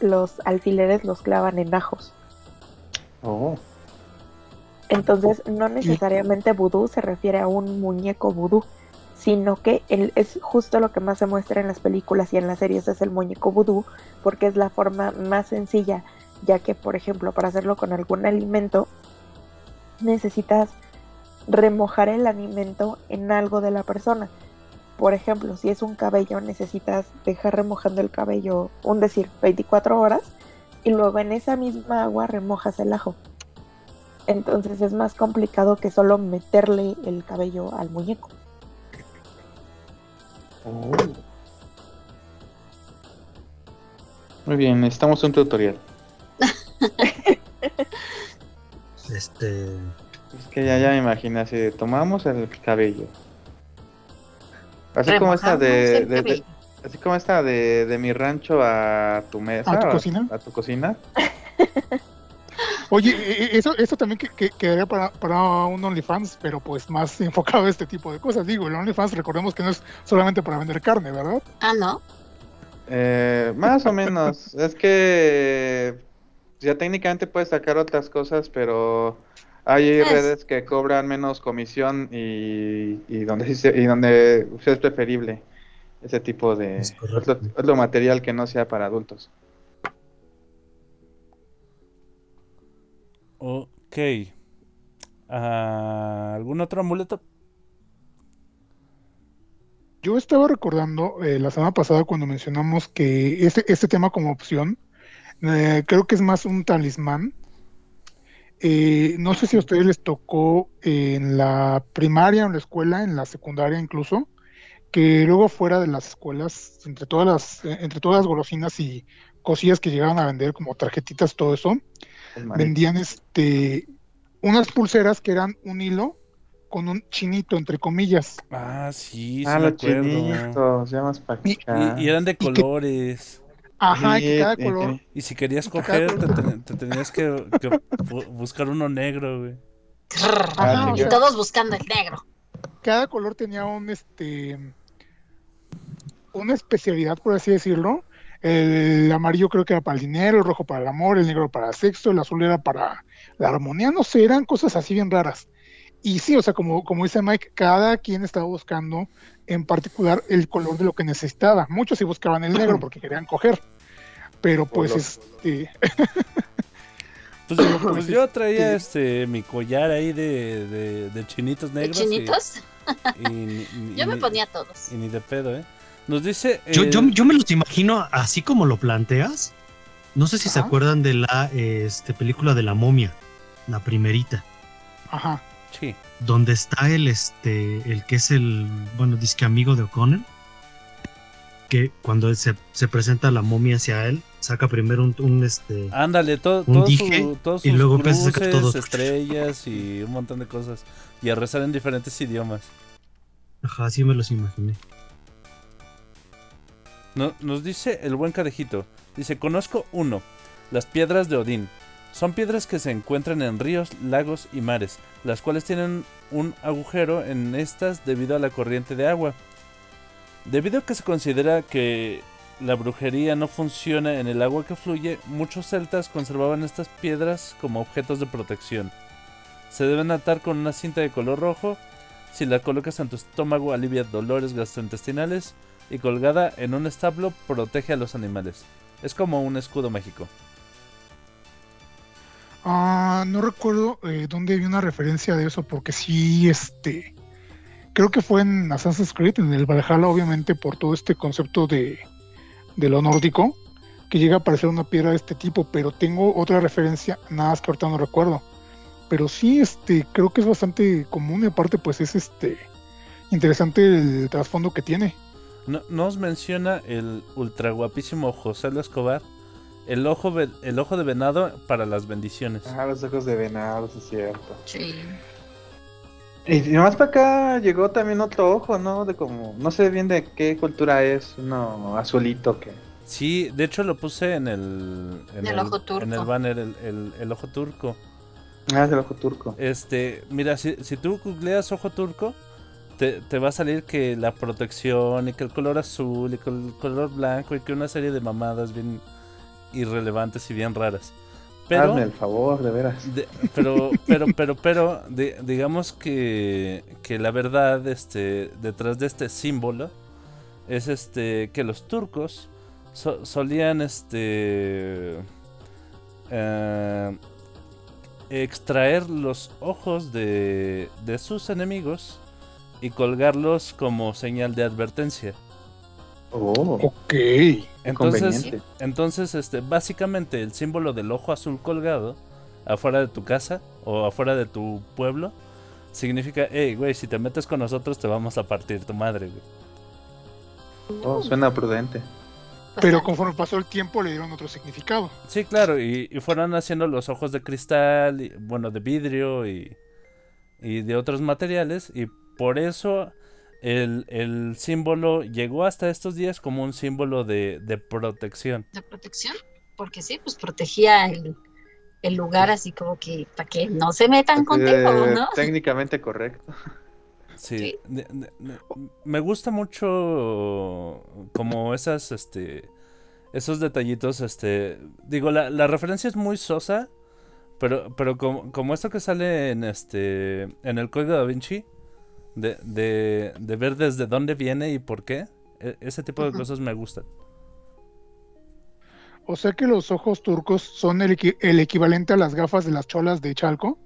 los alfileres los clavan en ajos. Oh. Entonces, no necesariamente vudú se refiere a un muñeco vudú, sino que el- es justo lo que más se muestra en las películas y en las series es el muñeco vudú, porque es la forma más sencilla, ya que, por ejemplo, para hacerlo con algún alimento, necesitas remojar el alimento en algo de la persona. Por ejemplo, si es un cabello, necesitas dejar remojando el cabello, un decir, 24 horas, y luego en esa misma agua remojas el ajo. Entonces es más complicado que solo meterle el cabello al muñeco. Oh. Muy bien, necesitamos un tutorial. Este, Es que ya, ya me imaginé así, de, tomamos el cabello. Así como esta de, así como esta de, de mi rancho a tu mesa. ¿A tu cocina? A tu cocina. Oye, e- e- eso, eso también que, que- quedaría para, para un OnlyFans, pero pues más enfocado a este tipo de cosas. Digo, el OnlyFans recordemos que no es solamente para vender carne, ¿verdad? Ah, ¿no? Eh, más o menos. es que ya técnicamente puedes sacar otras cosas, pero hay Es- redes que cobran menos comisión y, y donde sí se- y donde es preferible ese tipo de Es otro, otro material que no sea para adultos. Ok. Ah, ¿Algún otro amuleto? Yo estaba recordando eh, la semana pasada cuando mencionamos que este, este tema como opción, eh, creo que es más un talismán. Eh, no sé si a ustedes les tocó en la primaria, en la escuela, en la secundaria incluso, que luego fuera de las escuelas, entre todas las, eh, entre todas las golosinas y cosillas que llegaban a vender, como tarjetitas, todo eso, vendían este unas pulseras que eran un hilo con un chinito entre comillas. Ah, sí, sí Ah, me los acuerdo. chinitos, para Y- Y, y eran de que- colores. Ajá, y que cada color. Y si querías coger, te, color- ten- te tenías que, que bu- buscar uno negro, güey. Ajá, o y sea- todos buscando el negro. cada color tenía un este una especialidad, por así decirlo. El amarillo creo que era para el dinero, el rojo para el amor, el negro para el sexo, el azul era para la armonía, no sé, eran cosas así bien raras. Y sí, o sea, como, como dice Mike, cada quien estaba buscando en particular el color de lo que necesitaba. Muchos sí buscaban el negro porque querían coger. Pero pues este Pues, yo- pues yo traía este mi collar ahí de, de, de chinitos ¿De negros. y- chinitos? y ni- Yo me ponía todos. Y ni de pedo, ¿eh? Nos dice. Yo, el- yo, yo me los imagino así como lo planteas. No sé si se acuerdan de la este, película de la momia, la primerita, ajá. Sí. donde está el este el que es el bueno disque amigo de O'Connor, que cuando se, se presenta la momia hacia él, saca primero un, un, este Ándale, todo, Un todo dije, su, todos y luego cruces, todo. estrellas y un montón de cosas. Y a rezar en diferentes idiomas. ajá, así me los imaginé. No- nos dice el buen cadejito. Dice, conozco uno, las piedras de Odín. Son piedras que se encuentran en ríos, lagos y mares, las cuales tienen un agujero en estas debido a la corriente de agua. Debido a que se considera que la brujería no funciona en el agua que fluye, muchos celtas conservaban estas piedras como objetos de protección. Se deben atar con una cinta de color rojo. Si la colocas en tu estómago alivia dolores gastrointestinales y colgada en un establo protege a los animales. Es como un escudo mágico. Ah, no recuerdo eh, dónde vi una referencia de eso, porque sí, este, creo que fue en Assassin's Creed, en el Valhalla, obviamente, por todo este concepto de, de lo nórdico, que llega a aparecer una piedra de este tipo, pero tengo otra referencia, nada más que ahorita no recuerdo. Pero sí, este, creo que es bastante común y aparte, pues es este, interesante el trasfondo que tiene. No- nos menciona el ultra guapísimo José Luis Escobar. El ojo, el ojo de venado para las bendiciones. Ah, los ojos de venado, sí es cierto. Sí. Y más para acá llegó también otro ojo, ¿no? De como, no sé bien de qué cultura es, uno azulito que... Sí, de hecho lo puse en el, en El ojo turco. En el banner, el, el- el ojo turco. Ah, es el ojo turco. Este, mira, si, si tú googleas ojo turco, te, te va a salir que la protección y que el color azul y que el color blanco y que una serie de mamadas bien irrelevantes y bien raras. Pero, Hazme el favor, de veras. de- pero, pero, pero, pero, di- digamos que, que la verdad, este, detrás de este símbolo es este que los turcos so- solían, este, eh, extraer los ojos de, de sus enemigos y colgarlos como señal de advertencia. Oh, Ok. Entonces, conveniente. entonces, este, básicamente el símbolo del ojo azul colgado afuera de tu casa o afuera de tu pueblo significa, hey, güey, si te metes con nosotros te vamos a partir tu madre, güey. oh, suena prudente. Pero conforme pasó el tiempo le dieron otro significado. Sí, claro, y, y fueron haciendo los ojos de cristal, y, bueno, de vidrio y, y de otros materiales, y por eso el, el símbolo llegó hasta estos días como un símbolo de, de protección. de protección, porque sí, pues protegía el, el lugar así como que para que no se metan contigo, ¿no? Técnicamente correcto. Sí, Sí. de- de- de- me gusta mucho como esas, este, esos detallitos, este, digo, la, la referencia es muy sosa, pero, pero como, como esto que sale en este, en el código da Vinci, de, de, de ver desde dónde viene y por qué, e- ese tipo de cosas me gustan. O sea que los ojos turcos son el, equi- el equivalente a las gafas de las cholas de Chalco.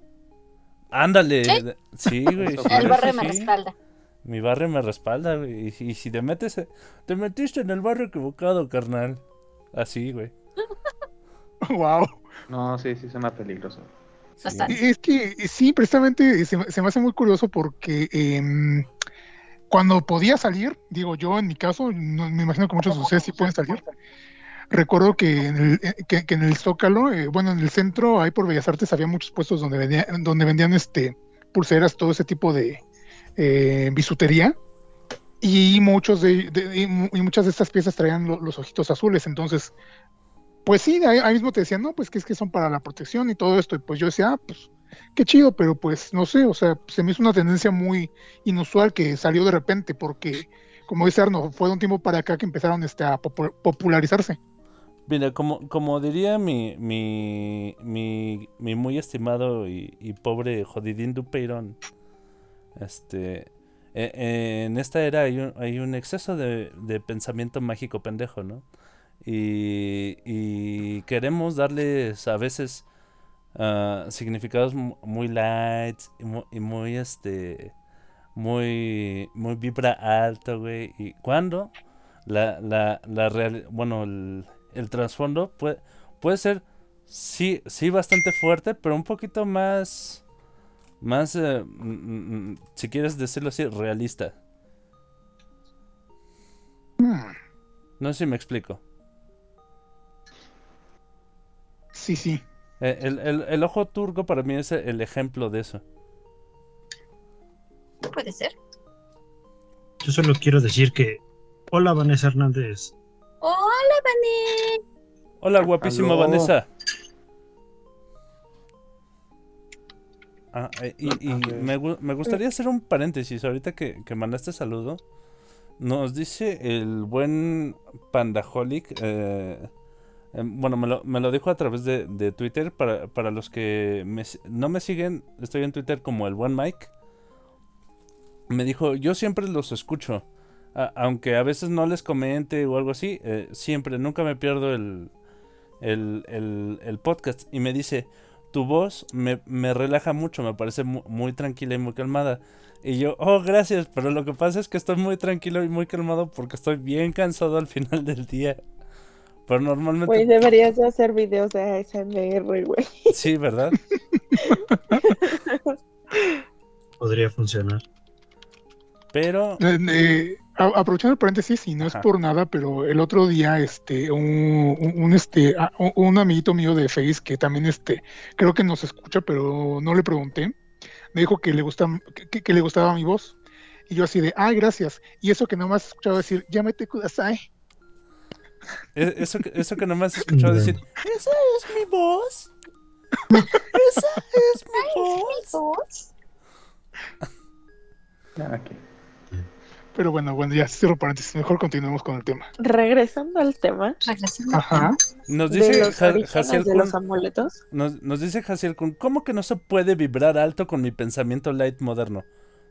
Ándale, ¿Sí? de- sí, güey, sí, El barrio me sí. respalda. Mi barrio me respalda, güey, y, y si te metes, te metiste en el barrio equivocado, carnal, así, güey. wow. No, sí, sí, suena peligroso. Es que sí, precisamente se, me- hace muy curioso porque em, cuando podía salir, digo yo en mi caso, no- me imagino que muchos de ustedes sí pueden salir. Recuerdo que en el, eh, que, en el Zócalo, eh, bueno, en el centro, ahí por Bellas Artes, había muchos puestos donde vendían, donde vendían este, pulseras, todo ese tipo de eh, bisutería. Y muchos de, de- y, mu- y muchas de estas piezas traían lo- los ojitos azules. Entonces, pues sí, ahí, ahí mismo te decían, no, pues que es que son para la protección y todo esto. Y pues yo decía, ah, pues qué chido, pero pues no sé, o sea, se me hizo una tendencia muy inusual que salió de repente, porque, como dice Arno, fue de un tiempo para acá que empezaron este, a popu- popularizarse. Mira, como, como diría mi, mi, mi, mi muy estimado y, pobre Jodidín Dupeirón, este, e- en esta era hay un, hay un exceso de, de pensamiento mágico pendejo, ¿no? Y, y queremos darles a veces ah, significados mu- muy light y muy, y muy, este, muy, muy vibra alto, güey. Y cuando la, la, la real, bueno, el, el trasfondo puede, puede ser, sí, sí, bastante fuerte, pero un poquito más, más, eh, mm, mm, si quieres decirlo así, realista. Hmm, No sé si me explico. Sí, sí. Eh, El, el- el ojo turco para mí es el ejemplo de eso. Puede ser. Yo solo quiero decir que. Hola, Vanessa Hernández. Hola, Vané. Hola, guapísima Aló. Vanessa. Ah, eh, y me, me gustaría hacer un paréntesis ahorita que, que mandaste saludo. Nos dice el buen Pandaholic. eh, eh, bueno, me lo, me lo dijo a través de, de Twitter. Para, para los que no me siguen, estoy en Twitter como el buen Mike. Me dijo, yo siempre los escucho. aunque a veces no les comente o algo así, eh, siempre, nunca me pierdo el, el, el- podcast. Y me dice, tu voz me, me relaja mucho, me parece mu- muy, tranquila y muy calmada. Y yo, oh, gracias, pero lo que pasa es que estoy muy tranquilo y muy calmado porque estoy bien cansado al final del día. Pero normalmente... Güey, deberías de hacer videos de ASMR, güey. Sí, ¿verdad? Podría funcionar. Pero... Eh, eh, aprovechando el paréntesis, y no es Ajá. por nada, pero el otro día, este, un, un- este, un- un amiguito mío de Face que también, este, creo que nos escucha, pero no le pregunté, me dijo que le gusta, que, que le gustaba mi voz. Y yo así de, ay, gracias. Y eso que no me has escuchado decir, llámete Kudasai. E- Eso que, eso que nomás he escuchado decir, esa es mi voz. Esa es mi voz. Pero bueno, bueno, ya cierro paréntesis. Mejor continuemos con el tema. Regresando al tema Regresando. al Ajá. tema. Nos de dice de los amuletos. Nos, nos dice Jaciel Kun, ¿cómo que no se puede vibrar alto con mi pensamiento light moderno?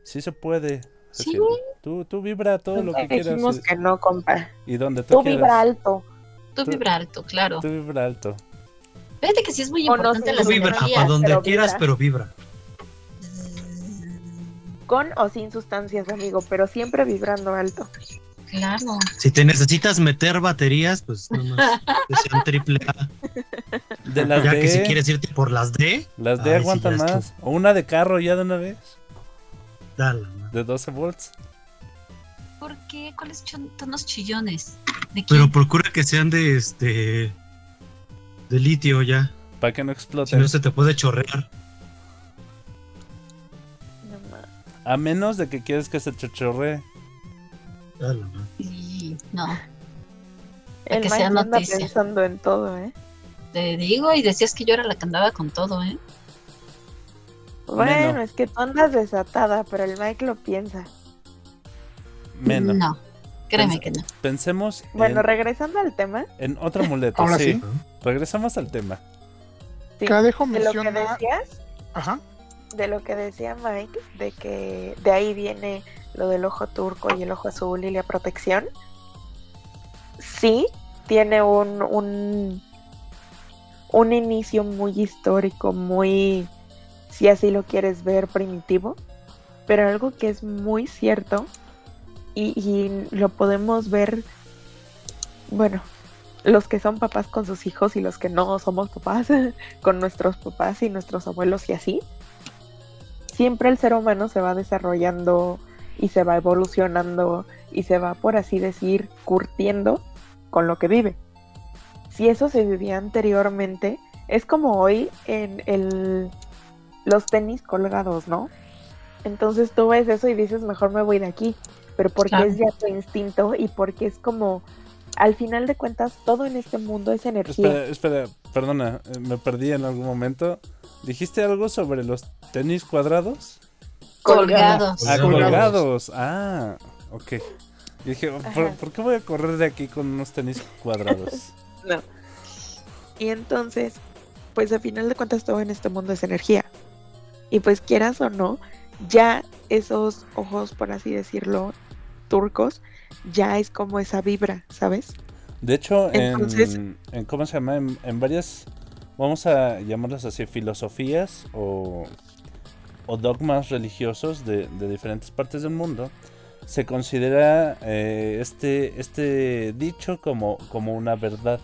Sí se puede. Sí. Tú, tú vibra todo lo que quieras. Dijimos y- que no, compa. Y donde tú, Tú quieras. vibra alto. Tú Tú- vibra alto, claro. Tú vibra alto. Fíjate que sí es muy O no importante sé, las tú vibra, para donde pero quieras, vibra. pero vibra. Con o sin sustancias, amigo, pero siempre vibrando alto. Claro. Si te necesitas meter baterías, pues nomás que sean triple A. De las Ya D, que si quieres irte por las D, las D Ay, aguantan ya más. O una de carro ya de una vez. Dale. man. De 12 volts. ¿Por qué? ¿Cuáles son tonos chillones? Pero procura que sean de este. de litio ya. Para que no Si explote. no se te puede chorrear. No A menos de que quieres que se chorree. Dale, man. Sí, no. El que sea anda noticia. pensando en todo, ¿eh? Te digo, y decías que yo era la que andaba con todo, ¿eh? Bueno, Menos. es que tú andas desatada, pero el Mike lo piensa. Menos. No, créeme Pens- que no. Pensemos Bueno, en, regresando al tema, en otro amuleto. Ahora sí. sí. Regresamos al tema. sí, Cadejo de lo que decías, Ajá. de lo que decía Mike, de que de ahí viene lo del ojo turco y el ojo azul y la protección. Sí, tiene un, un, un inicio muy histórico, muy, si así lo quieres ver, primitivo, pero algo que es muy cierto y, lo podemos ver, bueno, los que son papás con sus hijos y los que no somos papás con nuestros papás y nuestros abuelos y así, siempre el ser humano se va desarrollando y se va evolucionando y se va, por así decir, curtiendo con lo que vive. Si eso se vivía anteriormente, es como hoy en el, los tenis colgados, ¿no? Entonces tú ves eso y dices, mejor me voy de aquí, pero porque Claro. es ya tu instinto y porque es como, al final de cuentas, todo en este mundo es energía. Espera, espera, perdona, eh, me perdí en algún momento. ¿Dijiste algo sobre los tenis cuadrados? Colgados. Ah, Colgados. Ah, ok. Y dije, ¿por, Ajá. por qué voy a correr de aquí con unos tenis cuadrados? Y entonces, pues a final de cuentas todo en este mundo es energía. Y pues quieras o no, ya esos ojos, por así decirlo, turcos, ya es como esa vibra, ¿sabes? De hecho, Entonces- en, en- ¿cómo se llama? En, en varias, vamos a llamarlas así, filosofías o, o dogmas religiosos de, de diferentes partes del mundo, se considera eh, este, este dicho como, como una verdad.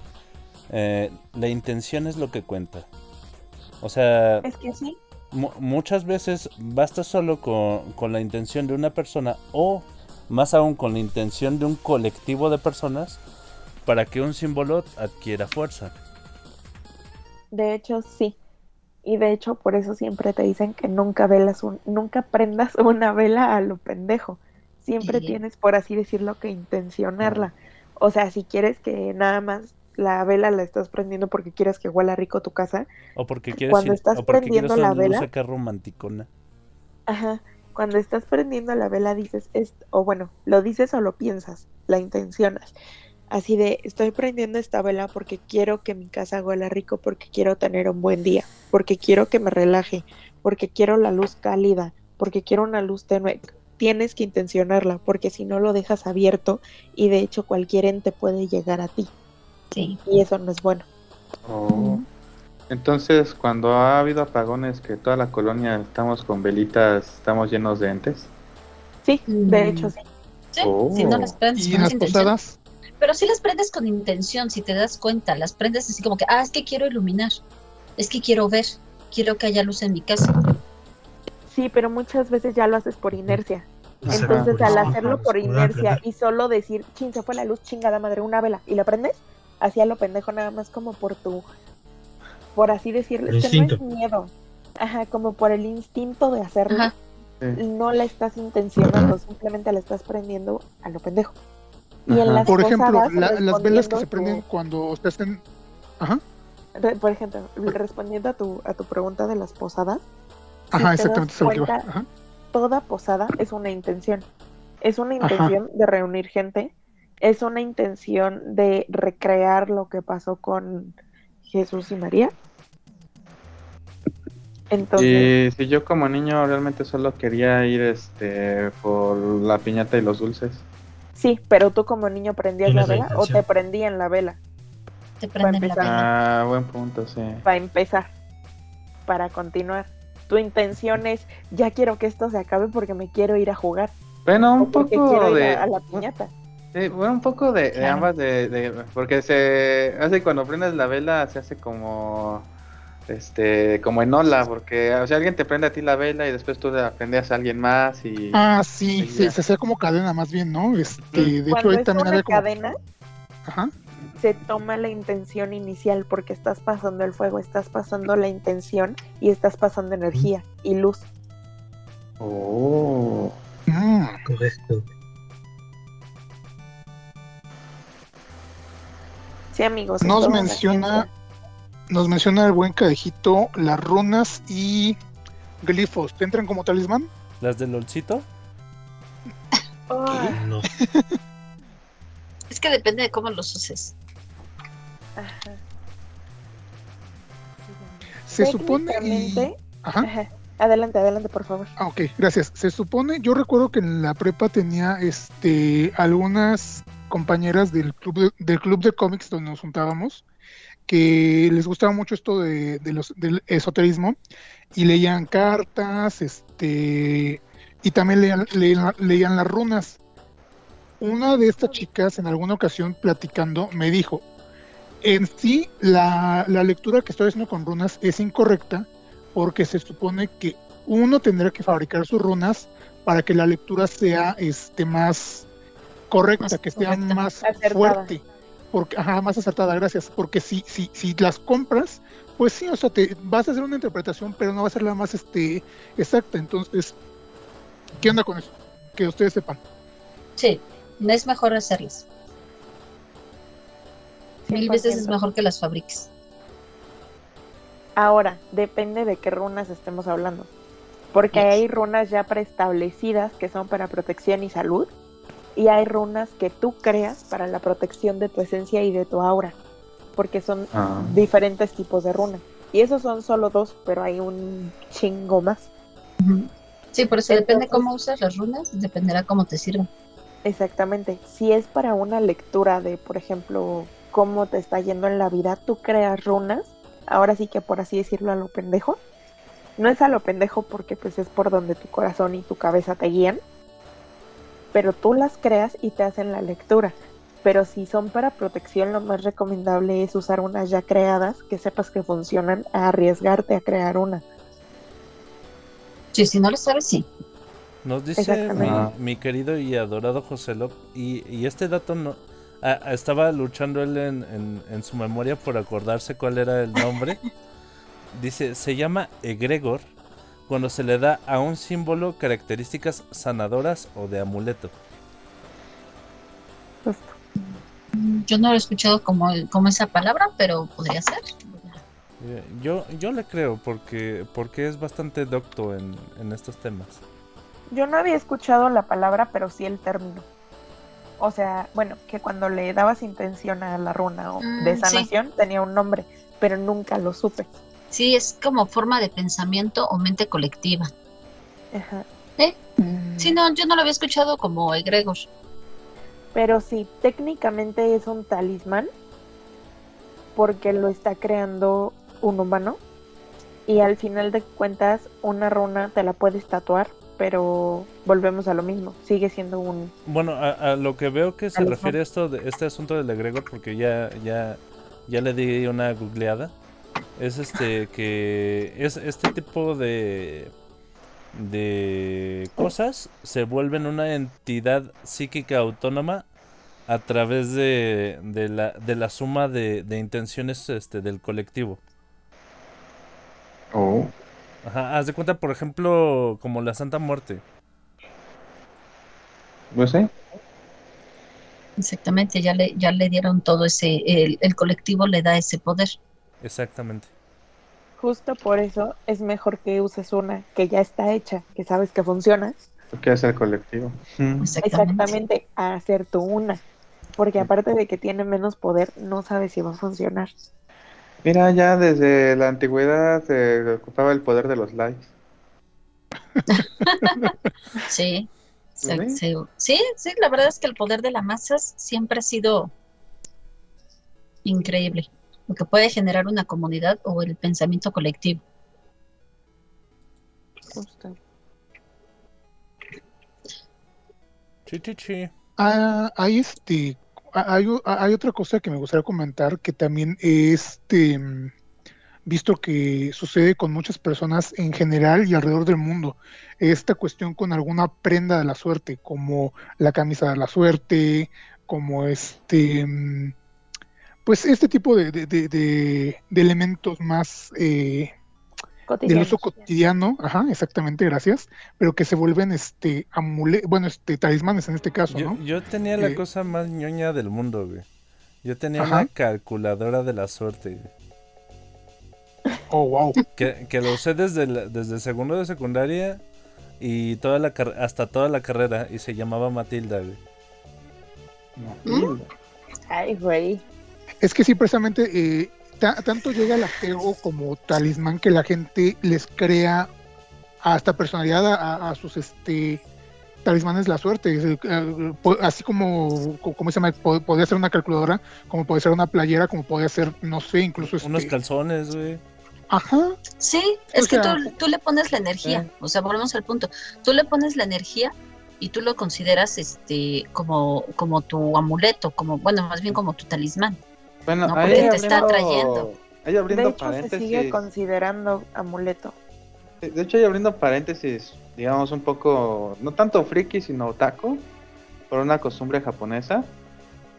Eh, la intención es lo que cuenta. O sea, Es que sí. Mu- muchas veces basta solo con, con la intención de una persona o más aún con la intención de un colectivo de personas para que un símbolo adquiera fuerza. De hecho, sí. Y de hecho, por eso siempre te dicen que nunca velas un, nunca prendas una vela a lo pendejo. Siempre Sí. tienes, por así decirlo, que intencionarla. O sea, si quieres que nada más la vela la estás prendiendo porque quieres que huela rico tu casa, O porque quieres, Cuando ir- estás o porque quieres prendiendo la luz vela- acá romanticona. Ajá. Cuando estás prendiendo la vela dices, es, o bueno, lo dices o lo piensas, la intencionas. Así de, estoy prendiendo esta vela porque quiero que mi casa huela rico, porque quiero tener un buen día, porque quiero que me relaje, porque quiero la luz cálida, porque quiero una luz tenue. Tienes que intencionarla, porque si no lo dejas abierto y de hecho cualquier ente puede llegar a ti. Sí. Y eso no es bueno. Oh. Entonces, cuando ha habido apagones que toda la colonia estamos con velitas, estamos llenos de entes. Sí, de Mm. hecho sí. Sí, Oh. si no las prendes Y con las intención. posadas, Pero si las prendes con intención, si te das cuenta, las prendes así como que, ah, es que quiero iluminar, es que quiero ver, quiero que haya luz en mi casa. Sí, pero muchas veces ya lo haces por inercia. Entonces, al hacerlo por inercia y solo decir, chin, se fue la luz, chingada madre, una vela, y la prendes, hacía lo pendejo nada más como por tu, por así decirlo, es que no es miedo, ajá, como por el instinto de hacerlo, Ajá. No la estás intencionando, simplemente la estás prendiendo a lo pendejo. Y en las por ejemplo, la- las velas que se tu- prenden cuando se hacen... Ajá, re- por ejemplo, respondiendo a tu, a tu pregunta de las posadas, ajá, te das exactamente, que iba. cuenta- Ajá. toda posada es una intención. Es una Ajá. intención de reunir gente, es una intención de recrear lo que pasó con Jesús y María. Entonces, Y si yo como niño realmente solo quería ir este por la piñata y los dulces. sí, pero tú como niño prendías la vela o te prendían la vela Te prenden la vela. Ah, buen punto, sí. para empezar, para continuar. Tu intención es, ya quiero que esto se acabe porque me quiero ir a jugar Bueno, o un porque quiero poco ir de a, a la piñata. Sí, bueno, un poco de, ambas, de, de- porque se hace cuando prendes la vela, se hace como, este, como en ola, porque, o sea, alguien te prende a ti la vela y después tú la prendes a alguien más y... Ah, sí, Sí, se, se hacía como cadena más bien, ¿no? Este, de hecho, ahí es también una como... cadena, Ajá. se toma la intención inicial porque estás pasando el fuego, estás pasando la intención y estás pasando energía y luz. Oh. Mm. Correcto. Sí, amigos. Nos menciona, nos menciona el buen cadejito las runas y glifos. ¿Te entran como talismán? Las del olcito. Ah, No. Es que depende de cómo los uses. ajá. Se supone y... Técnicamente- Ajá. ajá. Adelante, adelante, por favor. Ah, ok, gracias. Se supone, yo recuerdo que en la prepa tenía este algunas compañeras del club de, del club de cómics donde nos juntábamos que les gustaba mucho esto de, los, del esoterismo y leían cartas, este y también leían, leían, leían las runas. Una de estas chicas en alguna ocasión platicando me dijo, en sí la, la lectura que estoy haciendo con runas es incorrecta porque se supone que uno tendrá que fabricar sus runas para que la lectura sea este más correcta, Más que sea correcta. más Acertada. fuerte, porque ajá, más acertada, gracias, porque si si si las compras, pues sí, o sea, te vas a hacer una interpretación, pero no va a ser la más este exacta, entonces ¿qué onda con eso? Que ustedes sepan. Sí, es mejor hacerlas. Mil veces es 100%. mejor que las fabriques. Ahora, depende de qué runas estemos hablando. Porque hay runas ya preestablecidas que son para protección y salud. Y hay runas que tú creas para la protección de tu esencia y de tu aura. porque son Ah. diferentes tipos de runa. Y esos son solo dos, pero hay un chingo más. Sí, por eso depende cómo usas las runas, dependerá cómo te sirvan. Exactamente. Si es para una lectura de, por ejemplo, cómo te está yendo en la vida, tú creas runas. Ahora sí que por así decirlo a lo pendejo. No es a lo pendejo porque pues es por donde tu corazón y tu cabeza te guían. Pero tú las creas y te hacen la lectura. Pero si son para protección, lo más recomendable es usar unas ya creadas que sepas que funcionan a arriesgarte a crear una. Sí, si no lo sabes, sí. Nos dice mi, mi querido y adorado José Lop, y, y este dato no ah, estaba luchando él en, en- en su memoria por acordarse cuál era el nombre. dice, se llama egregor cuando se le da a un símbolo características sanadoras o de amuleto. Justo. Yo no lo he escuchado como, como esa palabra, pero podría ser. Eh, Yo, yo le creo porque, porque es bastante docto en, en estos temas. Yo no había escuchado la palabra, pero sí el término. O sea, bueno, que cuando le dabas intención a la runa o Mm, de sí. sanación tenía un nombre, pero nunca lo supe. Sí, es como forma de pensamiento o mente colectiva. Ajá. Mm, Sí, no, yo no lo había escuchado como egregor. Pero sí, técnicamente es un talismán porque lo está creando un humano y al final de cuentas una runa te la puedes tatuar, pero volvemos a lo mismo, sigue siendo un... Bueno, a, a lo que veo que se Talismán. refiere esto de este asunto del egregor, porque ya, ya, ya le di una googleada, es este que es este tipo de de cosas se vuelven una entidad psíquica autónoma a través de, de la, de la suma de, de intenciones este, del colectivo. Oh. Ajá, haz de cuenta, por ejemplo, como la Santa Muerte. Pues sí. Exactamente, ya le, ya le dieron todo ese, el, el colectivo le da ese poder. Exactamente. Justo por eso es mejor que uses una que ya está hecha, que sabes que funciona, ¿Tú qué es el colectivo? Exactamente. exactamente a hacer tu una. Porque aparte de que tiene menos poder, no sabes si va a funcionar. Mira, ya desde la antigüedad se ocupaba el poder de los likes. Sí, se- ¿Sí? se- sí, sí, la verdad es que el poder de las masas siempre ha sido increíble, lo que puede generar una comunidad o el pensamiento colectivo. Justo. Chi, chi, chi. Ah, hay este, ah, hay, ah, hay otra cosa que me gustaría comentar que también este visto que sucede con muchas personas en general y alrededor del mundo. Esta cuestión con alguna prenda de la suerte, como la camisa de la suerte, como este pues este tipo de, de- de- de- de elementos más eh, del uso cotidiano, ajá, exactamente, gracias, pero que se vuelven este amule, bueno, este talismanes en este caso, Yo, ¿no? yo tenía la Eh, cosa más ñoña del mundo, güey. Yo tenía Ajá. una calculadora de la suerte, güey. Oh, wow. Que, que lo usé desde, la- desde segundo de secundaria y toda la hasta toda la carrera y se llamaba Matilda, güey. ¿Mm? Ay, güey. Es que sí, precisamente, eh, ta- tanto llega el apego como talismán que la gente les crea hasta personalidad a, sus este talismanes la suerte. Es, eh, eh, así como, co- como se llama, Po- podría ser una calculadora, como puede ser una playera, como podría ser, no sé, incluso este. Unos calzones, güey. Ajá, Sí, es O que sea, tú, tú le pones la energía, o sea, volvemos al punto, tú le pones la energía y tú lo consideras este como, como tu amuleto, como, bueno, más bien como tu talismán. Bueno, No, ahí te está abriendo- atrayendo. Ahí De abriendo hecho, se sigue paréntesis. considerando amuleto. De hecho, ahí abriendo paréntesis, digamos un poco, no tanto friki, sino otaku, por una costumbre japonesa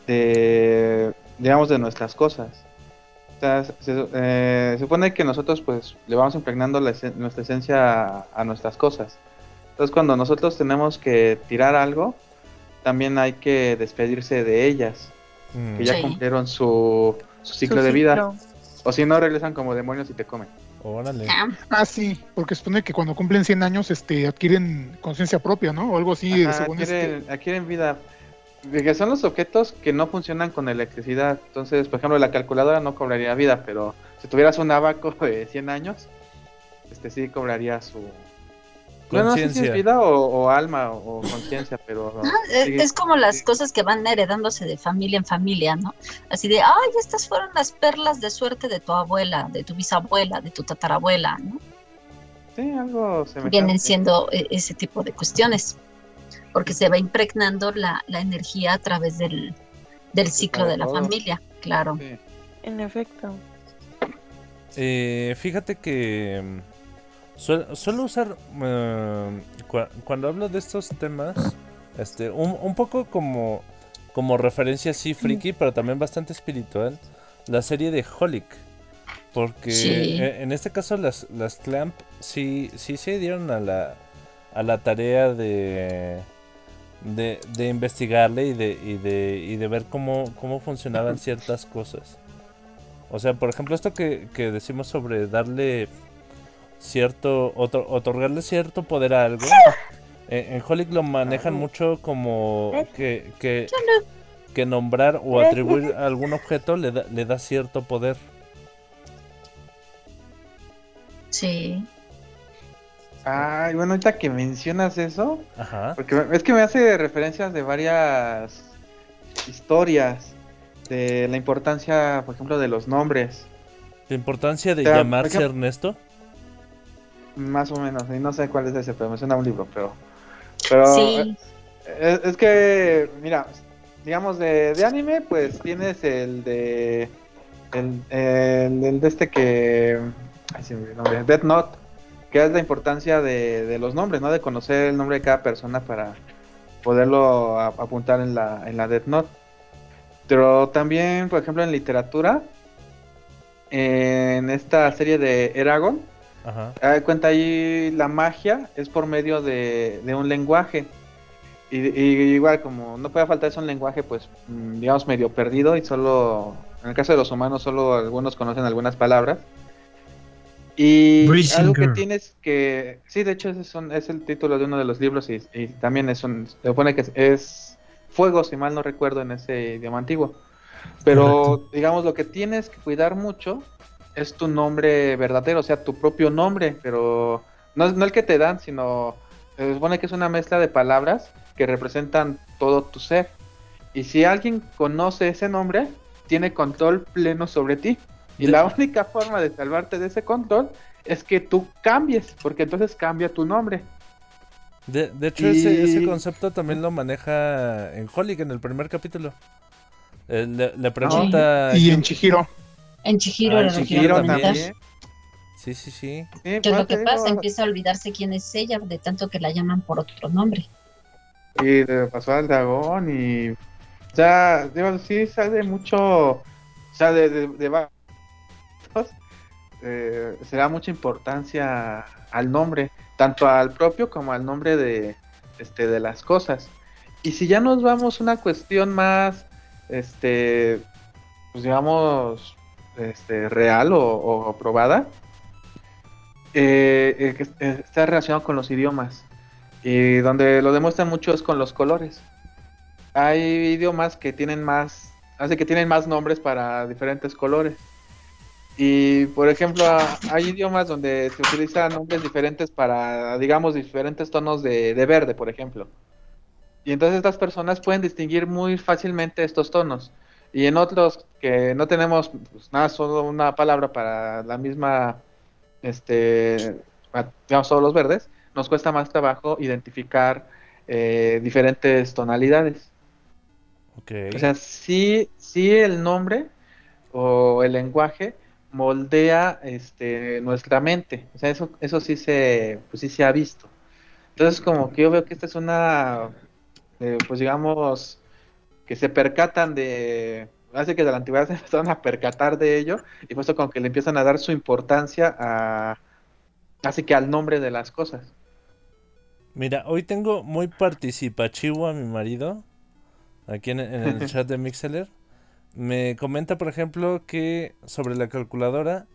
de, digamos, de nuestras cosas. O sea, se, eh, se supone que nosotros pues le vamos impregnando la esen- nuestra esencia a, a nuestras cosas. Entonces cuando nosotros tenemos que tirar algo, también hay que despedirse de ellas, Mm. que ya Sí. cumplieron su, su ciclo Su de vida. ciclo. O si no, regresan como demonios y te comen. Órale. Ah, ah, sí, porque se supone que cuando cumplen 100 años este, adquieren conciencia propia, ¿no? O algo así, Ajá, según este. adquieren, adquieren vida. que son los objetos que no funcionan con electricidad. Entonces, por ejemplo, la calculadora no cobraría vida, pero si tuvieras un abaco de 100 años, este sí cobraría su... Bueno, no sé si es Conciencia. vida o, o alma o, o conciencia, pero... Ah, es- sigue- Es como las cosas que van heredándose de familia en familia, ¿no? Así de, ay, estas fueron las perlas de suerte de tu abuela, de tu bisabuela, de tu tatarabuela, ¿no? Sí, algo semejante. Vienen siendo eh, ese tipo de cuestiones, porque se va impregnando la, la energía a través del, del ciclo de la familia, claro. Sí. En efecto. Eh, fíjate que mm, suel- suelo usar eh, cua- cuando hablo de estos temas, este, un, un poco como, como referencia así friki, pero también bastante espiritual, la serie de Holic. Porque Sí. eh, en este caso las, las Clamp sí, sí se dieron a la, a la tarea de, de, de investigarle y de, y de, y de ver cómo, cómo funcionaban ciertas cosas. O sea, por ejemplo, esto que, que decimos sobre darle cierto, otor- otorgarle cierto poder a algo. eh, en Holic lo manejan mucho como que, que, que nombrar o atribuir a algún objeto le da, le da cierto poder. Sí. Ay, bueno, ahorita que mencionas eso, Ajá. porque me- es que me hace referencias de varias historias de la importancia, por ejemplo, de los nombres, La importancia de O sea, por llamarse ejemplo- Ernesto. Más o menos, y no sé cuál es ese, pero me suena a un libro, pero... pero Sí, Es, es que, mira, digamos de, de anime, pues tienes el de. El, el- el de este que. Ay, el nombre. Death Note. Que es la importancia de, de los nombres, ¿no? De conocer el nombre de cada persona para poderlo a- apuntar en la, en la Death Note. Pero también, por ejemplo, en literatura, en esta serie de Eragon, Ajá. Cuenta ahí la magia es por medio de, de un lenguaje. Y, y igual como no puede faltar es un lenguaje pues mm, digamos medio perdido y solo en el caso de los humanos solo algunos conocen algunas palabras. Y Breaching algo que tienes que sí de hecho ese es, un- es el título de uno de los libros y, y también es un se supone que es, es fuego si mal no recuerdo en ese idioma antiguo. Pero Correcto. digamos lo que tienes que cuidar mucho es tu nombre verdadero, o sea, tu propio nombre, pero no, es- no el que te dan, sino se supone que es una mezcla de palabras que representan todo tu ser. Y si alguien conoce ese nombre, tiene control pleno sobre ti. Y la única forma de salvarte de ese control es que tú cambies, porque entonces cambia tu nombre. De, de hecho, ese, concepto también lo maneja en Holic en el primer capítulo. Eh, le, le pregunta. Y en Chihiro. En Chihiro Ah, en Chihiro también. Sí, sí, sí. Sí, ¿Qué es pues, lo que pasa? digo, Empieza a olvidarse quién es ella de tanto que la llaman por otro nombre. Y le pasó al dragón y... O sea, digo, sí sale mucho... O sea, de, de, de va- eh, se da mucha importancia al nombre, tanto al propio como al nombre de, este, de las cosas. Y si ya nos vamos a una cuestión más, este, pues digamos, este, real o, probada, eh, eh, eh, está relacionado con los idiomas. Y donde lo demuestran mucho es con los colores. Hay idiomas que tienen más, hace que tienen más nombres para diferentes colores. Y por ejemplo, hay idiomas donde se utilizan nombres diferentes para, digamos, diferentes tonos de, de verde, por ejemplo. Y entonces estas personas pueden distinguir muy fácilmente estos tonos. Y en otros que no tenemos pues, nada, solo una palabra para la misma, este, digamos, todos los verdes, nos cuesta más trabajo identificar eh, diferentes tonalidades. Ok. O sea, sí, sí el nombre o el lenguaje moldea este, nuestra mente. O sea, eso, eso sí se, pues sí se ha visto. Entonces, como que yo veo que esta es una, eh, pues digamos, que se percatan de, hace que de la antigüedad se empezaron a percatar de ello y puesto como que le empiezan a dar su importancia a, así que al nombre de las cosas. Mira, hoy tengo muy participativo a mi marido aquí en, en el chat de Mixeler. Me comenta, por ejemplo, que sobre la calculadora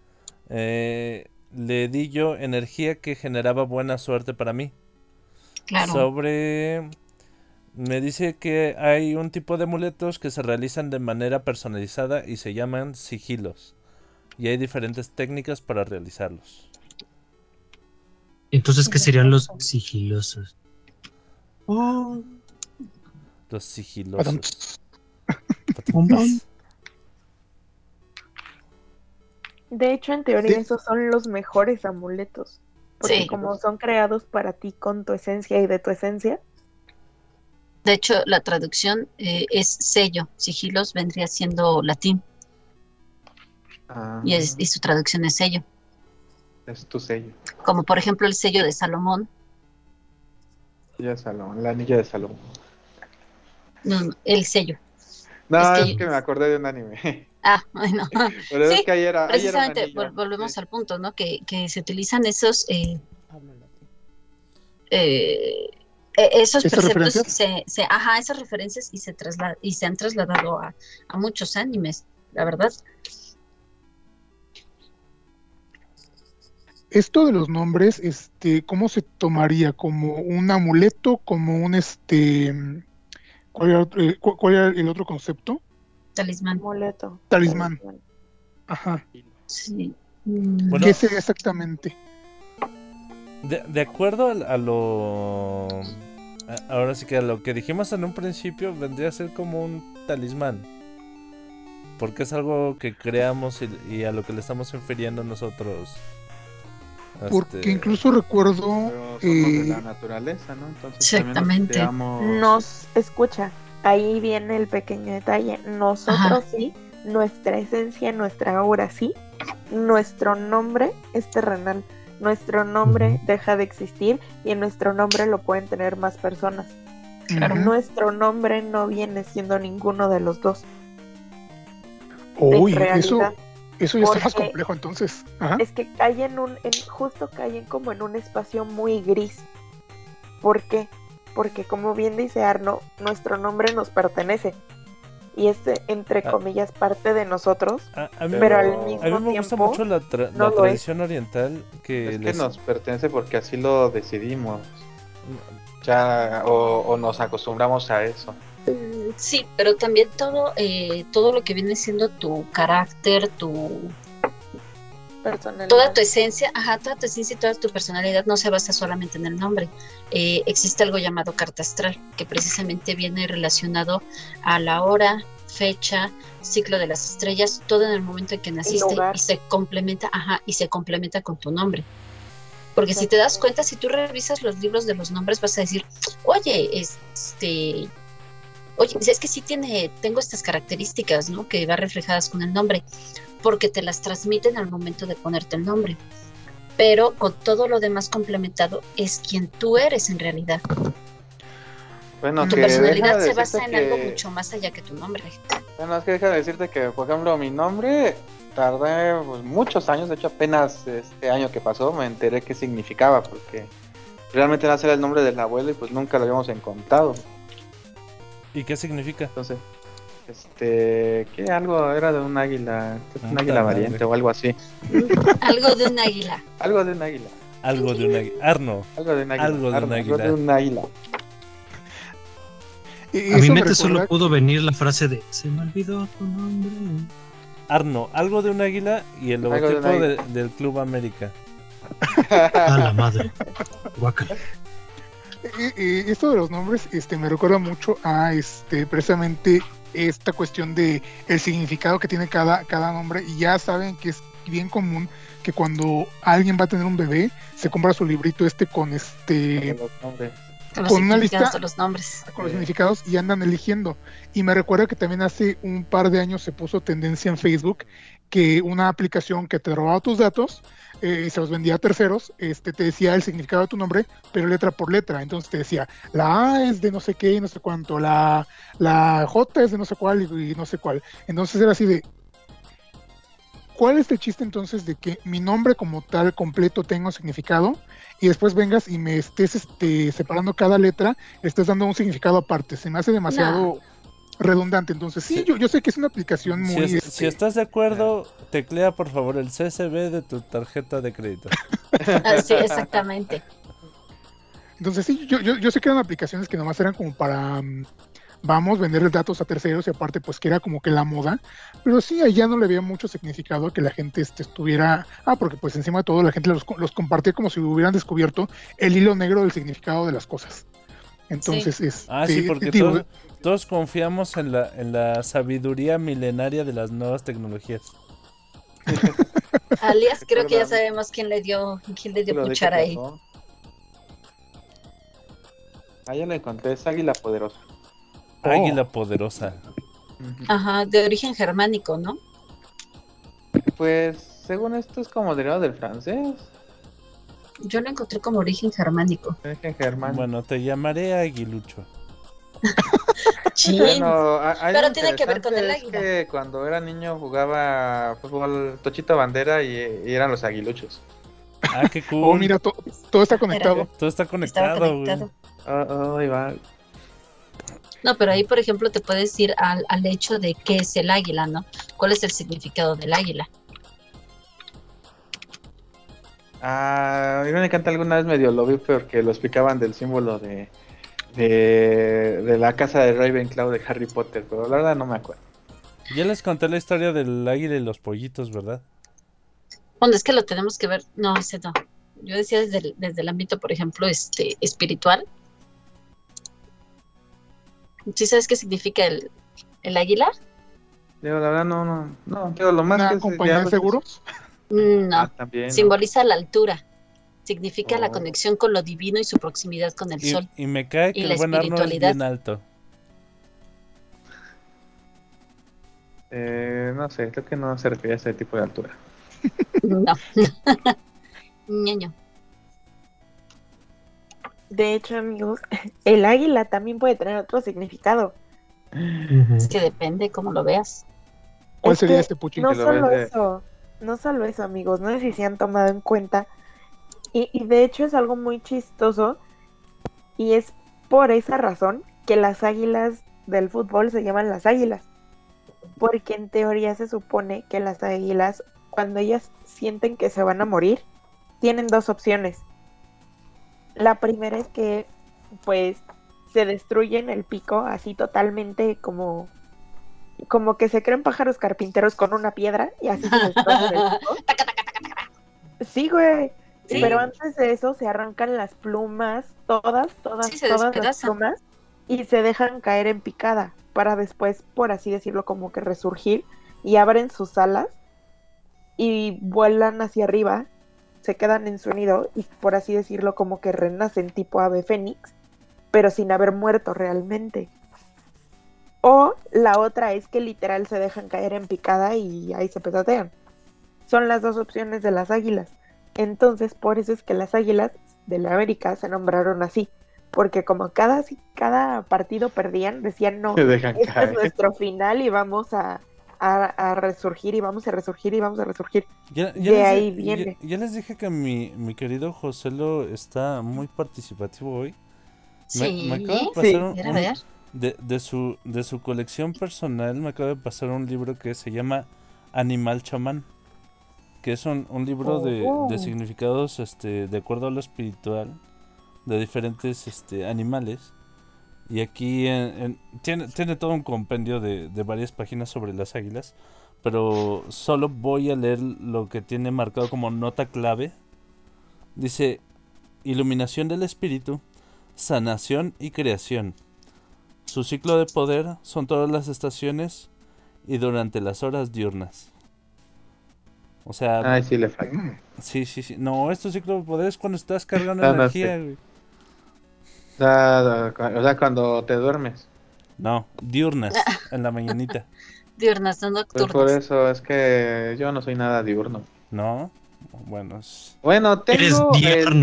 eh, le di yo energía que generaba buena suerte para mí. Claro. Sobre Me dice que hay un tipo de amuletos que se realizan de manera personalizada y se llaman sigilos. Y hay diferentes técnicas para realizarlos. Entonces, ¿qué serían los sigilosos? Los sigilosos. De hecho, en teoría, Sí. esos son los mejores amuletos. Porque Sí. como son creados para ti con tu esencia y de tu esencia, De hecho, la traducción eh, es sello. Sigilos vendría siendo latín Ah, y, es- y su traducción es sello. es tu sello. Como por ejemplo el sello de Salomón. Anillo de Salomón, la anilla de Salomón. No, no, el sello. No, Es es que- que, me acordé de un anime. Ah, bueno. Pero Sí, es que ayer, ayer era un Precisamente, vol- volvemos Sí. al punto, ¿no? Que, que se utilizan esos eh, eh, esos ¿Esas preceptos se, se, ajá, esas referencias y se trasla- y se han trasladado a, a muchos animes, la verdad. Esto de los nombres, este, ¿cómo se tomaría? ¿Como un amuleto? ¿Como un este ¿cuál era, otro- eh, cu- cuál era el otro concepto? Talismán. amuleto. Talismán. Ajá. Sí. Bueno, ¿Qué sería exactamente? De, de acuerdo a, lo... a- Ahora sí que a lo que dijimos en un principio vendría a ser como un talismán. Porque es algo que creamos y, y a lo que le estamos infiriendo nosotros. Porque este, incluso recuerdo Pero somos de eh, la naturaleza, ¿no? Entonces Exactamente. nos escucha, ahí viene el pequeño detalle. Nosotros Ajá. sí, nuestra esencia, nuestra aura sí, nuestro nombre es terrenal. Nuestro nombre deja de existir y en nuestro nombre lo pueden tener más personas. Claro. Nuestro nombre no viene siendo ninguno de los dos. Uy, eso, eso ya está más complejo entonces. Ajá. Es que caen en un, en, justo caen como en un espacio muy gris. ¿Por qué? Porque como bien dice Arno, nuestro nombre nos pertenece. Y es, entre Ah. comillas, parte de nosotros. a, a mí, Pero al a mismo mí me gusta tiempo, mucho la, tra- no la lo tradición oriental que, Es que nos pertenece porque así lo decidimos. Ya, o, o nos acostumbramos a eso. Sí, pero también todo, eh, todo lo que viene siendo tu carácter, tu Personalidad. toda tu esencia, ajá, toda tu esencia y toda tu personalidad no se basa solamente en el nombre. Eh, existe algo llamado carta astral, que precisamente viene relacionado a la hora, fecha, ciclo de las estrellas, todo en el momento en que naciste y se complementa, ajá, y se complementa con tu nombre. Porque si te das cuenta, si tú revisas los libros de los nombres, vas a decir, oye, este, oye, es que sí tiene, tengo estas características, ¿no? Que va reflejadas con el nombre, porque te las transmiten al momento de ponerte el nombre. Pero con todo lo demás complementado es quien tú eres en realidad. Bueno, Tu que personalidad de se basa en algo mucho más allá que tu nombre. Bueno, es que deja de decirte que, por ejemplo, mi nombre tardé pues, muchos años, de hecho apenas este año que pasó me enteré qué significaba, porque realmente no era el nombre del abuelo y pues nunca lo habíamos encontrado. ¿Y qué significa? Entonces, este, que algo era de un águila, que un águila madre. variante o algo así. Algo de un águila. Algo de un águila. Algo de una... Arno. Algo de un águila. Algo de un Algo águila. de un águila. A mi mente solo pudo venir la frase de Se me olvidó tu nombre. Arno, algo de un águila y el de un logotipo de- águila. del Club América. A la madre. Y- y esto de los nombres este me recuerda mucho a este precisamente esta cuestión de el significado que tiene cada, cada nombre y ya saben que es bien común que cuando alguien va a tener un bebé se compra su librito este con este Los nombres. Con los Con una significados lista- de los nombres. con los significados y andan eligiendo. Y me recuerda que también hace un par de años se puso tendencia en Facebook que una aplicación que te robaba tus datos eh, y se los vendía a terceros, este te decía el significado de tu nombre, pero letra por letra. Entonces te decía, la A es de no sé qué y no sé cuánto, la, la J es de no sé cuál y, no sé cuál. Entonces era así de, ¿cuál es el chiste entonces de que mi nombre como tal completo tenga un significado y después vengas y me estés este, separando cada letra, le estés dando un significado aparte? Se me hace demasiado redundante. Entonces, sí, Sí. Yo, yo sé que es una aplicación Si, muy... es- este, si estás de acuerdo, teclea por favor el CSV de tu tarjeta de crédito. Así, exactamente. Entonces sí, yo, yo, yo sé que eran aplicaciones que nomás eran como para, mm, vamos, venderles datos a terceros y aparte pues que era como que la moda, pero sí, allá no le había mucho significado a que la gente este, estuviera, ah, porque pues encima de todo la gente los, los compartía como si hubieran descubierto el hilo negro del significado de las cosas. Entonces es... Ah, sí, porque todos, todos confiamos en la, en la sabiduría milenaria de las nuevas tecnologías. Alias, creo que ya sabemos quién le dio, quién le dio Lo qué ahí. Ah, ya lo encontré, es Águila Poderosa. Oh. Águila poderosa. Ajá, de origen germánico, ¿no? Pues, según esto es como derivado del francés. Yo lo encontré como origen germánico. Origen germánico. Bueno, te llamaré Aguilucho. Bueno, a- Pero tiene que ver con el águila. Es que cuando era niño jugaba fútbol Tochito Bandera y, y eran los aguiluchos. Ah, qué cool. Oh, mira, to- todo está conectado. Todo está conectado, güey. conectado. Ah, ahí va. No, pero ahí, por ejemplo, te puedes ir al, al hecho de qué es el águila, ¿no? ¿Cuál es el significado del águila? Ah, irónicamente alguna vez medio lo vi porque lo explicaban del símbolo de, de, de la casa de Ravenclaw de Harry Potter, pero la verdad no me acuerdo. Ya les conté la historia del águila y los pollitos, ¿verdad? Bueno, es que lo tenemos que ver. No, ese no. Yo decía desde el, desde el ámbito, por ejemplo, este espiritual. ¿Sí sabes qué significa el, el águila? Digo, la verdad no, no, no, digo, lo más ¿Una que compañía de seguros? Mm, No, Ah, también. ¿no? simboliza la altura. Significa la Oh. conexión con lo divino y su proximidad con el Y, sol. y me cae que Y el buen Arno es bien alto. Eh, no sé, creo que no se refiere a ese tipo de altura. No. Ñaño. De hecho, amigos, el águila también puede tener otro significado. Es que depende cómo lo veas. ¿Cuál Es sería este puchín? No que lo solo ves de- eso, no solo eso, amigos, no sé si se han tomado en cuenta. Y, y de hecho es algo muy chistoso. Y es por esa razón que las águilas del fútbol se llaman las águilas. Porque en teoría se supone que las águilas, cuando ellas sienten que se van a morir, tienen dos opciones. La primera es que, pues, se destruyen el pico así totalmente como como que se creen pájaros carpinteros con una piedra y así se el pico. Sí, güey. Sí. Pero antes de eso se arrancan las plumas, todas, todas, Sí, todas las plumas y se dejan caer en picada para después, por así decirlo, como que resurgir y abren sus alas y vuelan hacia arriba, se quedan en su nido y por así decirlo como que renacen tipo ave fénix, pero sin haber muerto realmente. O la otra es que literal se dejan caer en picada y ahí se petatean. Son las dos opciones de las águilas. Entonces, por eso es que las águilas de la América se nombraron así. Porque como cada, cada partido perdían, decían no, este es nuestro final y vamos a, a, a resurgir y vamos a resurgir y vamos a resurgir. Ya, De les, ahí viene. Ya, ya les dije que mi, mi querido Joselo está muy participativo hoy. Me- Sí. me acaba de Sí. pasar un- un- de, de su, de su colección personal me acaba de pasar un libro que se llama Animal Chamán, que es un, un libro de, Oh. de significados este, de acuerdo a lo espiritual de diferentes este, animales. Y aquí en- en- tiene, tiene todo un compendio de, de varias páginas sobre las águilas, pero solo voy a leer lo que tiene marcado como nota clave. Dice, iluminación del espíritu, sanación y creación. Su ciclo de poder son todas las estaciones y durante las horas diurnas. O sea, Ay, sí le falta. Sí, sí, sí. No, este ciclo de poder es cuando estás cargando Ah, no energía, sé. güey. O sea, o sea, cuando te duermes. No, diurnas, en la mañanita. Diurnas, no Pues nocturnas. por eso es que yo no soy nada diurno. No, bueno, es- Bueno, Eres tengo el,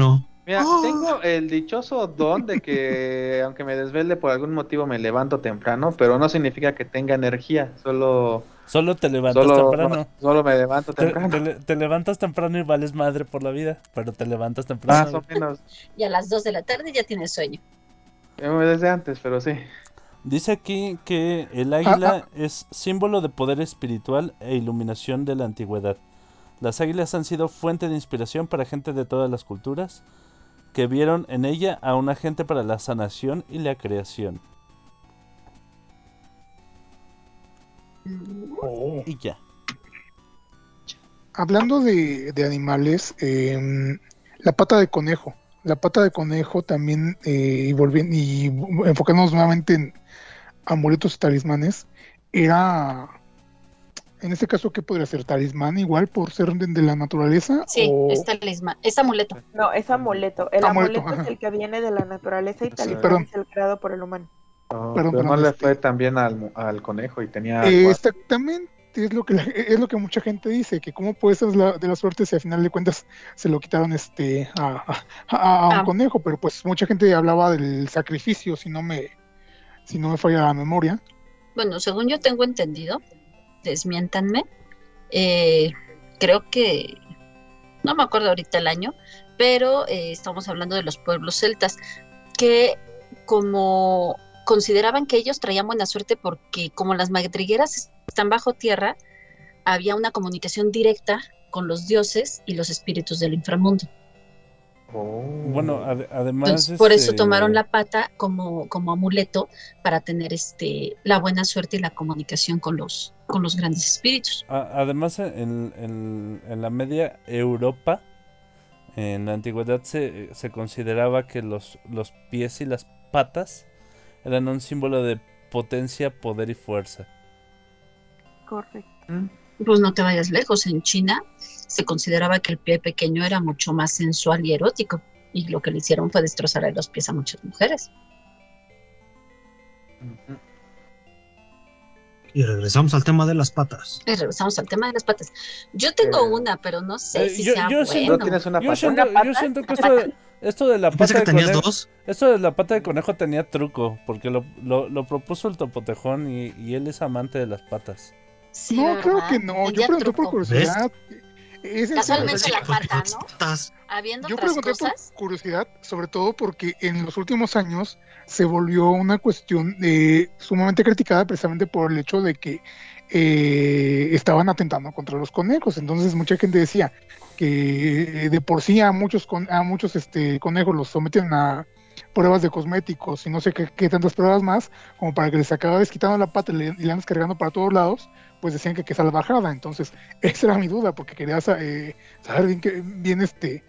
mira, tengo el dichoso don de que aunque me desvele por algún motivo me levanto temprano, pero no significa que tenga energía, solo solo te levantas solo, temprano. solo me levanto Te, temprano. te le- te levantas temprano y vales madre por la vida, pero te levantas temprano. Más o menos, Y a las 2 de la tarde ya tienes sueño. eh, desde antes, pero sí. Dice aquí que el águila es símbolo de poder espiritual e iluminación de la antigüedad. Las águilas han sido fuente de inspiración para gente de todas las culturas, que vieron en ella a un agente para la sanación y la creación. Oh. Y ya. Hablando de, de animales, em, la pata de conejo. La pata de conejo también, eh, y, volviendo, y enfocándonos nuevamente en amuletos y talismanes, era, en este caso, ¿qué podría ser? ¿Talismán igual por ser de, de la naturaleza? Sí, o- es talismán, es amuleto. No, es amuleto. El Amuleto, amuleto, es el que viene de la naturaleza y Sí, talismán perdón. es el creado por el humano. No, Perdón, pero no perdón, le este- fue tan bien al, al conejo y tenía. Eh, exactamente es lo que la- es lo que mucha gente dice que cómo puede ser la- de la suerte si al final de cuentas se lo quitaron este a, a- a- a un Ah. conejo pero pues mucha gente hablaba del sacrificio si no me si no me falla la memoria Bueno, según yo tengo entendido, desmiéntanme, eh, creo que, no me acuerdo ahorita el año, pero eh, estamos hablando de los pueblos celtas, que como consideraban que ellos traían buena suerte porque como las madrigueras están bajo tierra, había una comunicación directa con los dioses y los espíritus del inframundo. Oh. Bueno, ade- además. Entonces, por eso este, tomaron la pata como, como amuleto para tener este la buena suerte y la comunicación con los, con los grandes espíritus. a- además, en, en- en la media Europa, en la antigüedad, se, se consideraba que los, los pies y las patas eran un símbolo de potencia, poder y fuerza. Correcto. Pues no te vayas lejos, en China se consideraba que el pie pequeño era mucho más sensual y erótico, y lo que le hicieron fue destrozarle los pies a muchas mujeres. Y regresamos al tema de las patas. Y regresamos al tema de las patas. Yo tengo Eh, una, pero no sé eh, si yo- sea yo siento- ¿No bueno. tienes una Yo pata? siento, ¿Una pata? yo siento que esto de, esto de la pata que de tenías conejo, dos. esto de la pata de conejo tenía truco, porque lo, lo, lo propuso el topotejón y, y él es amante de las patas. Sí, no creo que no yo pregunté por curiosidad Es Casualmente la pata, ¿no? Habiendo Yo otras pregunté por curiosidad, sobre todo porque en los últimos años se volvió una cuestión eh, sumamente criticada precisamente por el hecho de que eh, estaban atentando contra los conejos. Entonces mucha gente decía que eh, de por sí a muchos con- a muchos este conejos los someten a pruebas de cosméticos y no sé qué, qué tantas pruebas más, como para que les acabas quitando la pata y le, le andas cargando para todos lados, pues decían que qué salvajada. Entonces, esa era mi duda, porque quería eh, saber bien, que, bien este,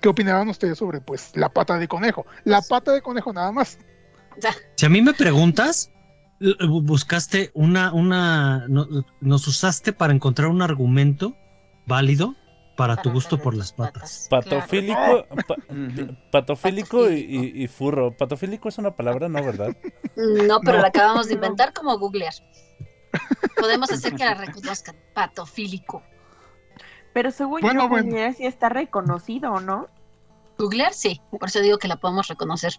qué opinaban ustedes sobre pues la pata de conejo. La pata de conejo nada más. Si a mí me preguntas, bu- buscaste una, una, no- nos usaste para encontrar un argumento válido para tu gusto por las patas. Patofílico, pa- patofílico y, Patofílico. y- y furro. Patofílico es una palabra, ¿no? ¿Verdad? no, pero No. la acabamos de inventar como googlear. Podemos hacer que la reconozcan. Patofílico. Pero según Bueno, yo, bueno. Googlear sí está reconocido, ¿no? Googlear sí, por eso digo que la podemos reconocer.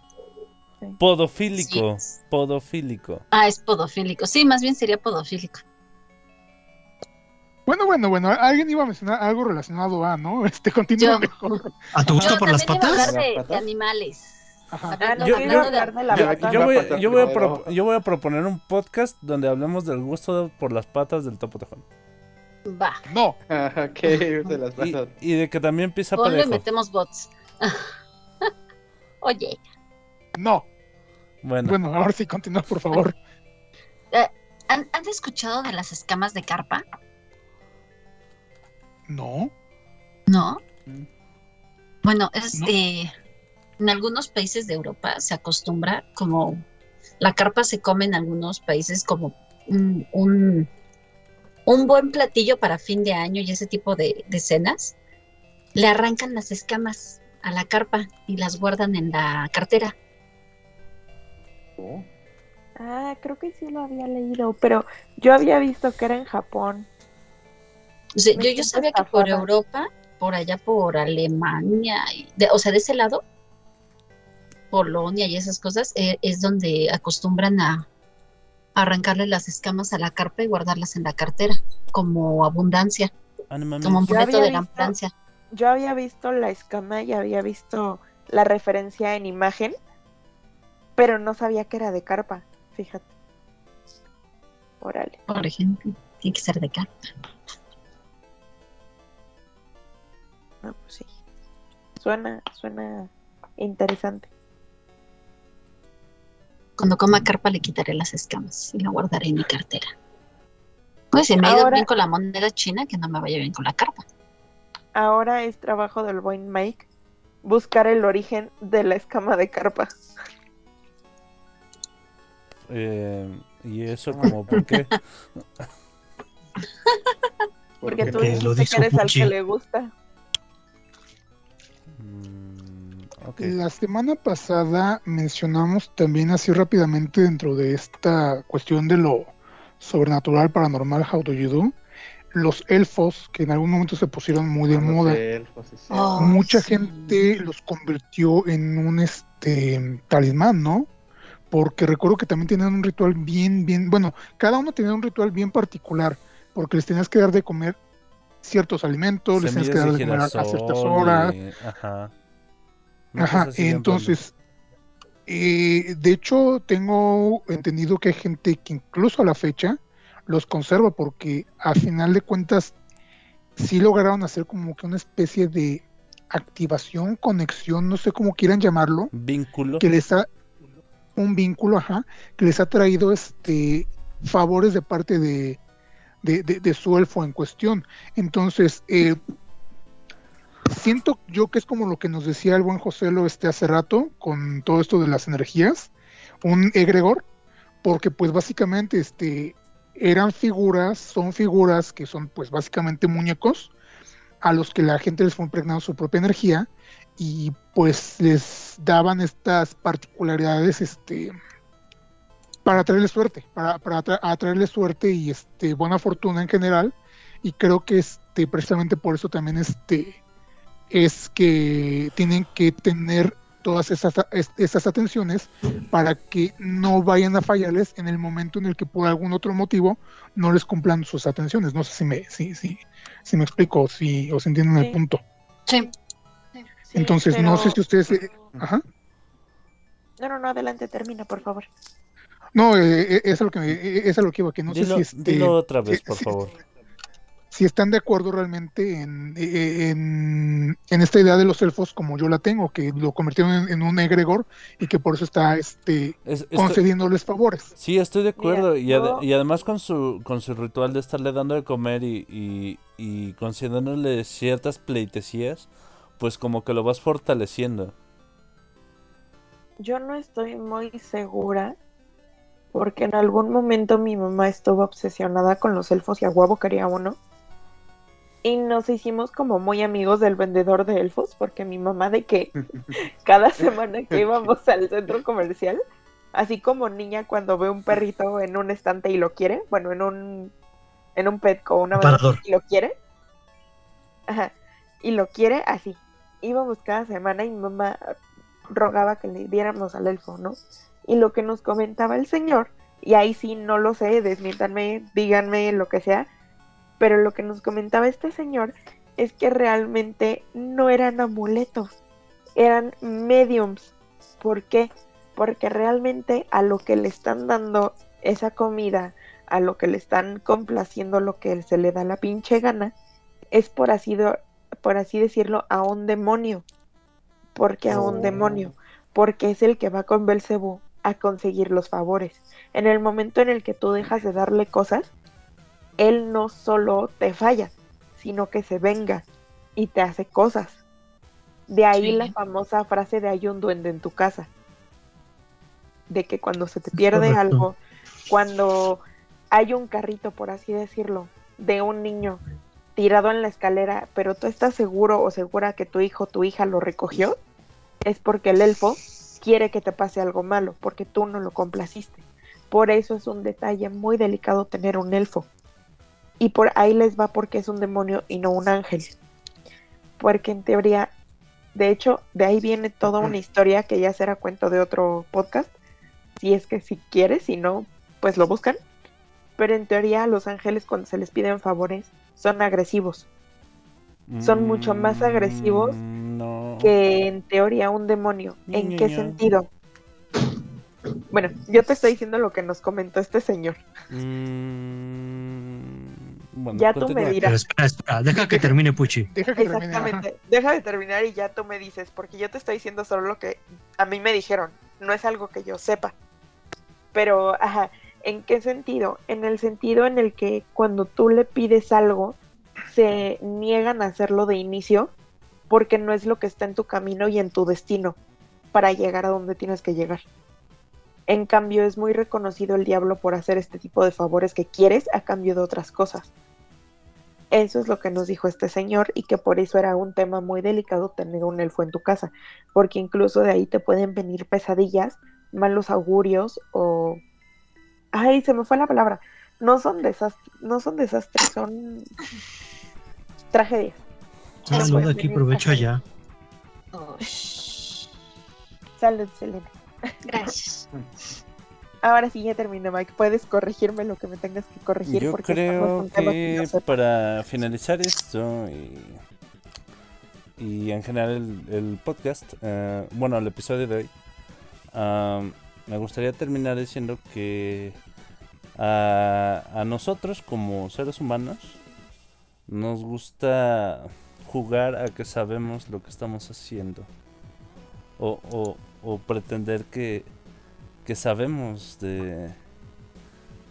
Podofílico. Sí. Podofílico. Ah, es podofílico. Sí, más bien sería podofílico. Bueno, bueno, bueno, alguien iba a mencionar algo relacionado a, ¿no? Este, continúa mejor. ¿A tu gusto por las también iba a patas? hablar de, ¿Las patas? de animales. Ah, Yo- voy, a proponer un podcast donde hablemos del gusto por las patas del topo tejón. Va, No, ok, de las Y, patas. y de que también pisa parejo. metemos bots. Oye, no. Bueno, Bueno, ahora sí, continúa, por favor. ¿han, han escuchado de las escamas de carpa? No. ¿No? Mm. Bueno, es No. eh, en algunos países de Europa se acostumbra como la carpa se come en algunos países como un, un, un buen platillo para fin de año y ese tipo de, de cenas. Le arrancan las escamas a la carpa y las guardan en la cartera. Oh. Ah, creo que sí lo había leído, pero yo había visto que era en Japón. O sea, Me yo, yo sabía que por. Europa, por allá por Alemania, y de- o sea, de ese lado, Polonia y esas cosas, eh, es donde acostumbran a arrancarle las escamas a la carpa y guardarlas en la cartera, como abundancia, Anima como un boleto de visto- ganancia. Yo había visto la escama y había visto la referencia en imagen, pero no sabía que era de carpa, fíjate. Órale. por ejemplo, tiene que ser de carpa. No, pues sí. Suena, suena interesante. Cuando coma carpa le quitaré las escamas y la guardaré en mi cartera. Pues si me ha ido bien con la moneda china, que no me vaya bien con la carpa. Ahora es trabajo del buen Mike buscar el origen de la escama de carpa. Eh, ¿Y eso como por qué? Porque tú Porque que dijo eres al que le gusta. La semana pasada mencionamos también así rápidamente dentro de esta cuestión de lo sobrenatural, paranormal, how do you do, los elfos que en algún momento se pusieron muy de Los moda. elfos, sí, sí. Oh, Mucha sí. gente los convirtió en un este talismán, ¿no? Porque recuerdo que también tenían un ritual bien, bien, bueno, cada uno tenía un ritual bien particular, porque les tenías que dar de comer ciertos alimentos, les tenías que dar de comer a, ciertas horas. y- Ajá. Ajá, entonces, eh, de hecho, tengo entendido que hay gente que incluso a la fecha los conserva porque a final de cuentas sí lograron hacer como que una especie de activación, conexión, no sé cómo quieran llamarlo. Vínculo. que les ha un vínculo, ajá, que les ha traído este favores de parte de, de, de- de su elfo en cuestión. Entonces, eh, siento yo que es como lo que nos decía el buen José lo este hace rato con todo esto de las energías, un egregor, porque pues básicamente este eran figuras, son figuras que son pues básicamente muñecos a los que la gente les fue impregnando su propia energía y pues les daban estas particularidades este para traerles suerte, para, para atra- suerte y este buena fortuna en general. Y creo que este precisamente por eso también este es que tienen que tener todas esas, es- esas atenciones para que no vayan a fallarles en el momento en el que por algún otro motivo no les cumplan sus atenciones. No sé si me, si, si, si me explico o si, o si entienden Sí. el punto. Sí. Sí, Entonces, no sé si ustedes... eh, ajá. No, no, no, adelante, termina, por favor. No, eh, eh, es a lo que, eh, es a lo que iba, que no dilo, sé si, este, dilo otra vez, por si- favor. Si están de acuerdo realmente en, eh, en, en esta idea de los elfos como yo la tengo, que lo convirtieron en, en un egregor y que por eso está este Es- concediéndoles favores. Sí, estoy de acuerdo. Mira, y, ade- yo- y además con su, con su ritual de estarle dando de comer y, y, y concediéndole ciertas pleitesías, pues como que lo vas fortaleciendo. Yo no estoy muy segura porque en algún momento mi mamá estuvo obsesionada con los elfos y a huevo quería uno. Y nos hicimos como muy amigos del vendedor de elfos porque mi mamá de que cada semana que íbamos al centro comercial, así como niña cuando ve un perrito en un estante y lo quiere, bueno, en un en un Petco o una Aparador. y lo quiere. Ajá. Y lo quiere así. Íbamos cada semana y mi mamá rogaba que le diéramos al elfo, ¿no? Y lo que nos comentaba el señor, y ahí sí no lo sé, desmiéntanme, díganme lo que sea, pero lo que nos comentaba este señor es que realmente no eran amuletos, eran mediums. ¿Por qué? Porque realmente a lo que le están dando esa comida, a lo que le están complaciendo lo que se le da la pinche gana, es por así, por así decirlo, a un demonio. porque a un Oh. demonio, porque es el que va con Belcebú a conseguir los favores. En el momento en el que tú dejas de darle cosas, él no solo te falla, sino que se venga y te hace cosas. De ahí Sí. la famosa frase de hay un duende en tu casa. De que cuando se te pierde correcto. algo, cuando hay un carrito, por así decirlo, de un niño tirado en la escalera, pero tú estás seguro o segura que tu hijo o tu hija lo recogió, es porque el elfo quiere que te pase algo malo, porque tú no lo complaciste. Por eso es un detalle muy delicado tener un elfo. Y por ahí les va porque es un demonio y no un ángel. Porque en teoría, de hecho, de ahí viene toda una historia que ya será cuento de otro podcast. Si es que si quieres, si no, pues lo buscan. Pero en teoría los ángeles cuando se les piden favores son agresivos. Son mucho más agresivos Mm, no. que en teoría un demonio. ¿En qué sentido? Bueno, yo te estoy diciendo lo que nos comentó este señor. Mm, Bueno, Ya tú me dirás. Pero espera, espera, deja que termine Puchi. Deja que termine. ajá. Exactamente. Deja de terminar y ya tú me dices, porque yo te estoy diciendo solo lo que a mí me dijeron. No es algo que yo sepa. Pero, ajá, ¿en qué sentido? En el sentido en el que cuando tú le pides algo, se niegan a hacerlo de inicio porque no es lo que está en tu camino y en tu destino para llegar a donde tienes que llegar. En cambio, es muy reconocido el diablo por hacer este tipo de favores que quieres a cambio de otras cosas. Eso es lo que nos dijo este señor y que por eso era un tema muy delicado tener un elfo en tu casa, porque incluso de ahí te pueden venir pesadillas, malos augurios o... Ay, se me fue la palabra. No son desastres, no son desastres, son tragedias. Salud, aquí provecho allá. Ush, Salud, Selena. gracias. Ahora sí ya terminé, Mike. Puedes corregirme lo que me tengas que corregir. Yo porque creo que para finalizar esto y, y en general el, el podcast, eh, bueno, el episodio de hoy, me gustaría terminar diciendo que a, a nosotros como seres humanos nos gusta jugar a que sabemos lo que estamos haciendo o, o, o pretender que, que sabemos de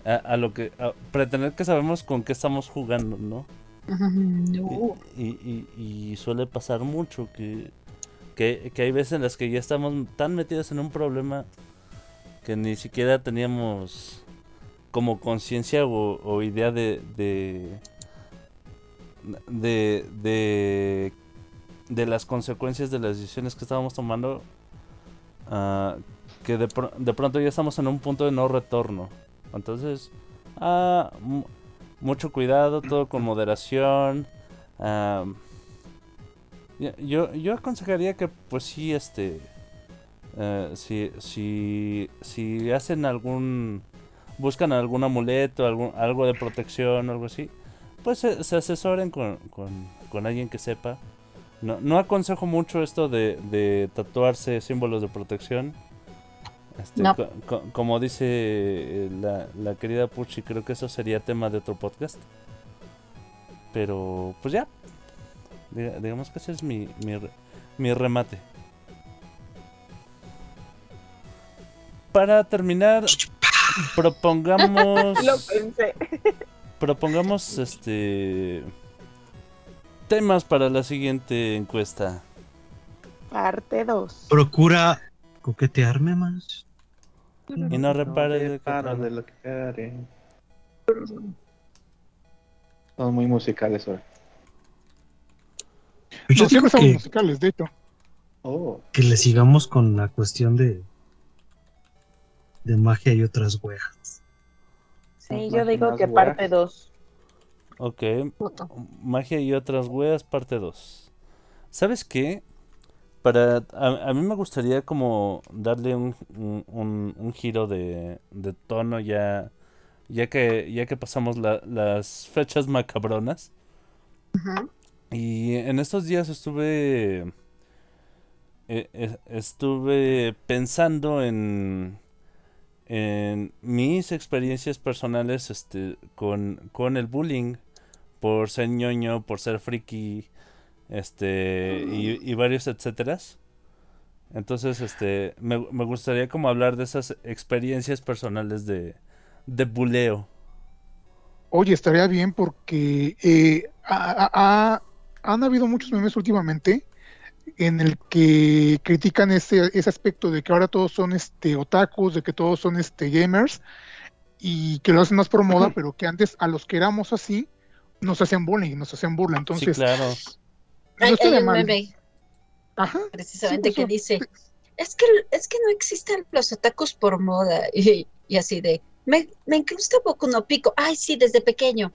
a, a lo que a pretender que sabemos con qué estamos jugando, ¿no? No. Y, y- y- y suele pasar mucho que, que, que hay veces en las que ya estamos tan metidos en un problema que ni siquiera teníamos como conciencia o, o idea de de, de de de las consecuencias de las decisiones que estábamos tomando ah, que de, pro- de pronto ya estamos en un punto de no retorno. Entonces ah, mu- mucho cuidado todo con moderación ah, yo, yo aconsejaría que pues sí este eh, si, si, si hacen algún buscan algún amuleto algún, algo de protección algo así pues se, se asesoren con, con, con alguien que sepa. No, no aconsejo mucho esto de, de tatuarse símbolos de protección Este, No. co- co- como dice eh, la, la querida Puchi creo que eso sería tema de otro podcast pero pues ya Diga- digamos que ese es mi, mi, re- mi remate para terminar propongamos Lo pensé. propongamos este temas para la siguiente encuesta Parte 2. Procura coquetearme más. Y no repare de que de lo que haré. Son muy musicales ahora. Pues Yo No, digo siempre que, musicales, de hecho. Oh, que le sigamos con la cuestión de de magia y otras weas. Sí, yo digo que weas. parte 2. Ok, Puto. magia y otras weas, parte 2. ¿Sabes qué? Para, a, a mí me gustaría como darle un, un, un- un giro de, de tono ya, ya que, ya que pasamos la- las fechas macabronas. Y en estos días estuve eh, eh, estuve pensando en en mis experiencias personales este con, con el bullying por ser ñoño, por ser friki, este y, y varios etcéteras. Entonces, este me, me gustaría como hablar de esas experiencias personales de de buleo. Oye, estaría bien porque eh, ha- ha- ha- han habido muchos memes últimamente en el que critican ese, ese aspecto de que ahora todos son este otakus, de que todos son este gamers y que lo hacen más por moda, pero que antes a los que éramos así nos hacían bullying, nos hacían burla. Sí, Entonces, claro. Hay, hay un mal. meme Ajá. precisamente Sí, que dice, es que, es que no existen los otakus por moda. Y, y así de, me, me gusta Boku no Pico. Ay, sí, desde pequeño.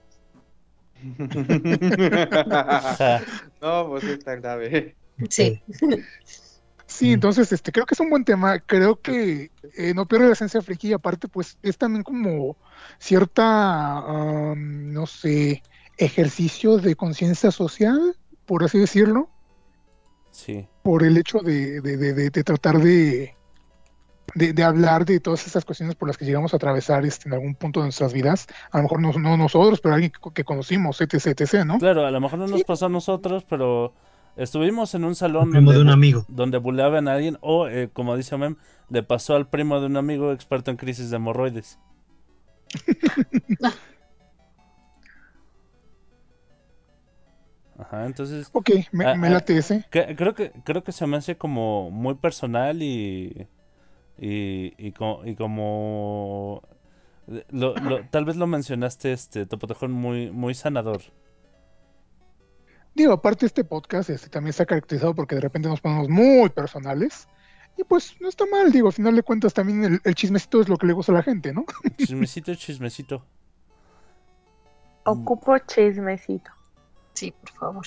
No, pues sí está grave. Sí. Sí, entonces este creo que es un buen tema. Creo que eh, no pierde la esencia friki y aparte, pues es también como cierta, am, no sé, ejercicio de conciencia social, por así decirlo, Sí. por el hecho de, de- de- de- de tratar de, de, de hablar de todas esas cuestiones por las que llegamos a atravesar este, en algún punto de nuestras vidas. A lo mejor no, no nosotros, pero alguien que, que conocimos, etc, etc, ¿no? Claro, a lo mejor no nos pasó a nosotros, pero estuvimos en un salón primo donde, de un amigo. donde buleaban a alguien o, eh, como dice Mem, le pasó al primo de un amigo experto en crisis de hemorroides. Ajá, entonces Ok, me, Ah, me ah. late ese. que- creo que creo que se me hace como muy personal y y, y, co- y como lo- lo- tal vez lo mencionaste este Topotejón muy muy sanador. Digo, aparte este podcast este, también está caracterizado porque de repente nos ponemos muy personales. Y pues no está mal, digo, al final de cuentas también el, el chismecito es lo que le gusta a la gente, ¿no? Chismecito, chismecito. Ocupo chismecito. Sí, por favor.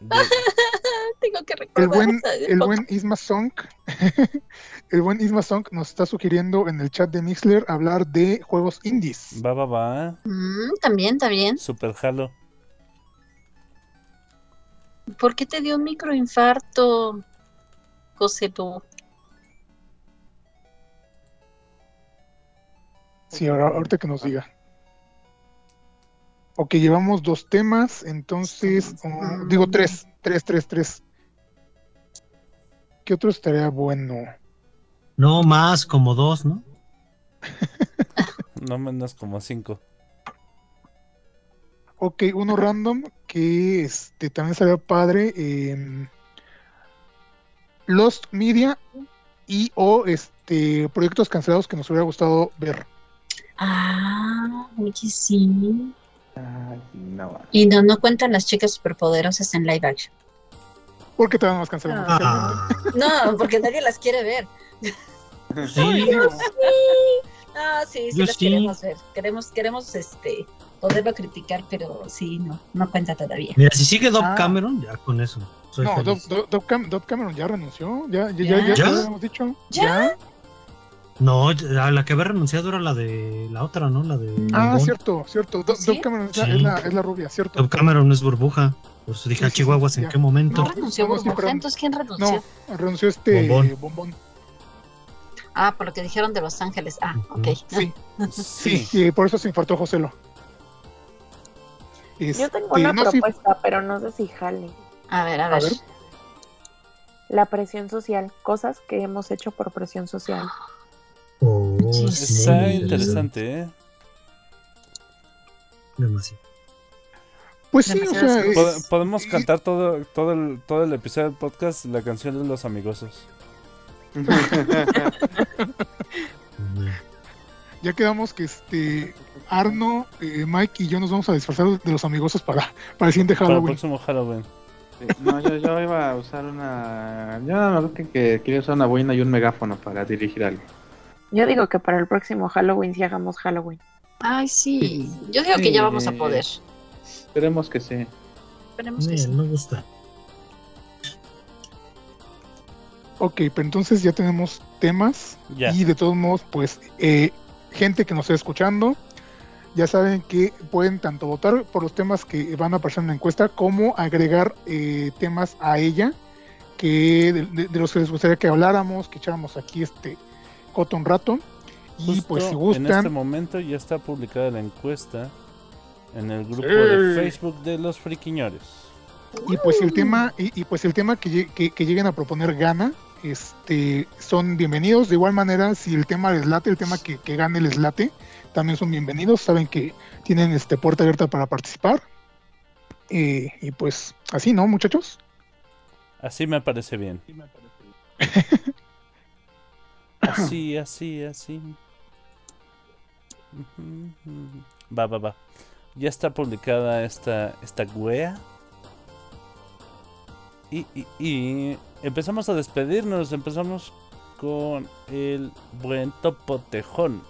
De- Tengo que El recordar. buen, el buen Isma Song, el buen Isma Song nos está sugiriendo en el chat de Mixler hablar de juegos indies. Va, va, va. Mm, también, también. Super Halo. ¿Por qué te dio un microinfarto, José tú? Sí, ahora, ahorita que nos diga. Ok, llevamos dos temas, entonces, oh, digo tres, tres, tres, tres. ¿Qué otro estaría bueno? No más, como dos, ¿no? No menos como cinco. Ok, uno random que este también salió padre. em, Lost Media y o este proyectos cancelados que nos hubiera gustado ver. Ah, oye, sí. No. Y no, no cuentan las chicas superpoderosas en live action. Porque todavía no las cancelaron. Ah, No, porque nadie las quiere ver. sí. Ah, sí, sí Yo las sí. queremos ver. Queremos, queremos este poderlo criticar, pero sí, no, no cuenta todavía. Mira, si sigue Doc Ah. Cameron, ya con eso. Soy No, Cam- Dove Cameron ya renunció. Ya, ya, ¿Ya? ya, ya, ¿Ya? lo habíamos dicho. ¿Ya? No, la que había renunciado era la de la otra, ¿no? La de. Ah, Bond. cierto, cierto. Do- ¿Sí? Dove Cameron es la, Sí. es la, es la rubia, cierto. Doc Cameron es burbuja. Pues dije, Sí, a Chihuahuas, ¿en ya. qué momento? No renunció no, Burbuja, entonces ¿quién renunció? No, renunció este Bombón. bombón. Ah, por lo que dijeron de Los Ángeles. Ah, ok. Sí, Sí. sí, y por eso se infartó Joselo. Yo tengo Este, una no, sí, propuesta, pero no sé si jale. A ver, a A ver. ver. La presión social, cosas que hemos hecho por presión social. Oh, Sí, Está interesante, ¿eh? Demasiado. Pues sí, o sea, cosas. es- Pod- Podemos cantar todo, todo, el, todo el episodio del podcast la canción de los amigosos. Ya quedamos que este Arno, eh, Mike y yo nos vamos a disfrazar de los amigosos para, para el siguiente Para el Halloween. próximo Halloween. Sí, No, yo, yo iba a usar una. Yo me acuerdo que, que quería usar una boina y un megáfono para dirigir algo. Yo digo que para el próximo Halloween sí hagamos Halloween. Ay, sí. Yo digo que ya vamos a poder. Esperemos que sí. Esperemos que sí. no gusta. Ok, pero entonces ya tenemos temas Ya. y de todos modos, pues, eh, gente que nos está escuchando, ya saben que pueden tanto votar por los temas que van a aparecer en la encuesta como agregar eh, temas a ella que de, de- de los que les gustaría que habláramos, que echáramos aquí este coto un rato. Y Justo pues si en gustan, este momento ya está publicada la encuesta en el grupo Sí. de Facebook de los friquiñores. y pues el tema, y, y pues el tema que, que- que lleguen a proponer gana, este son bienvenidos. De igual manera, si el tema les late, el tema que, que gane les late, también son bienvenidos. Saben que tienen este puerta abierta para participar. Eh, y pues así, ¿no, muchachos? Así me parece bien. Así, así, así. Ujú. Va, va, va. Ya está publicada esta, esta wea. Y, y, y empezamos a despedirnos. Empezamos con el buen topotejón.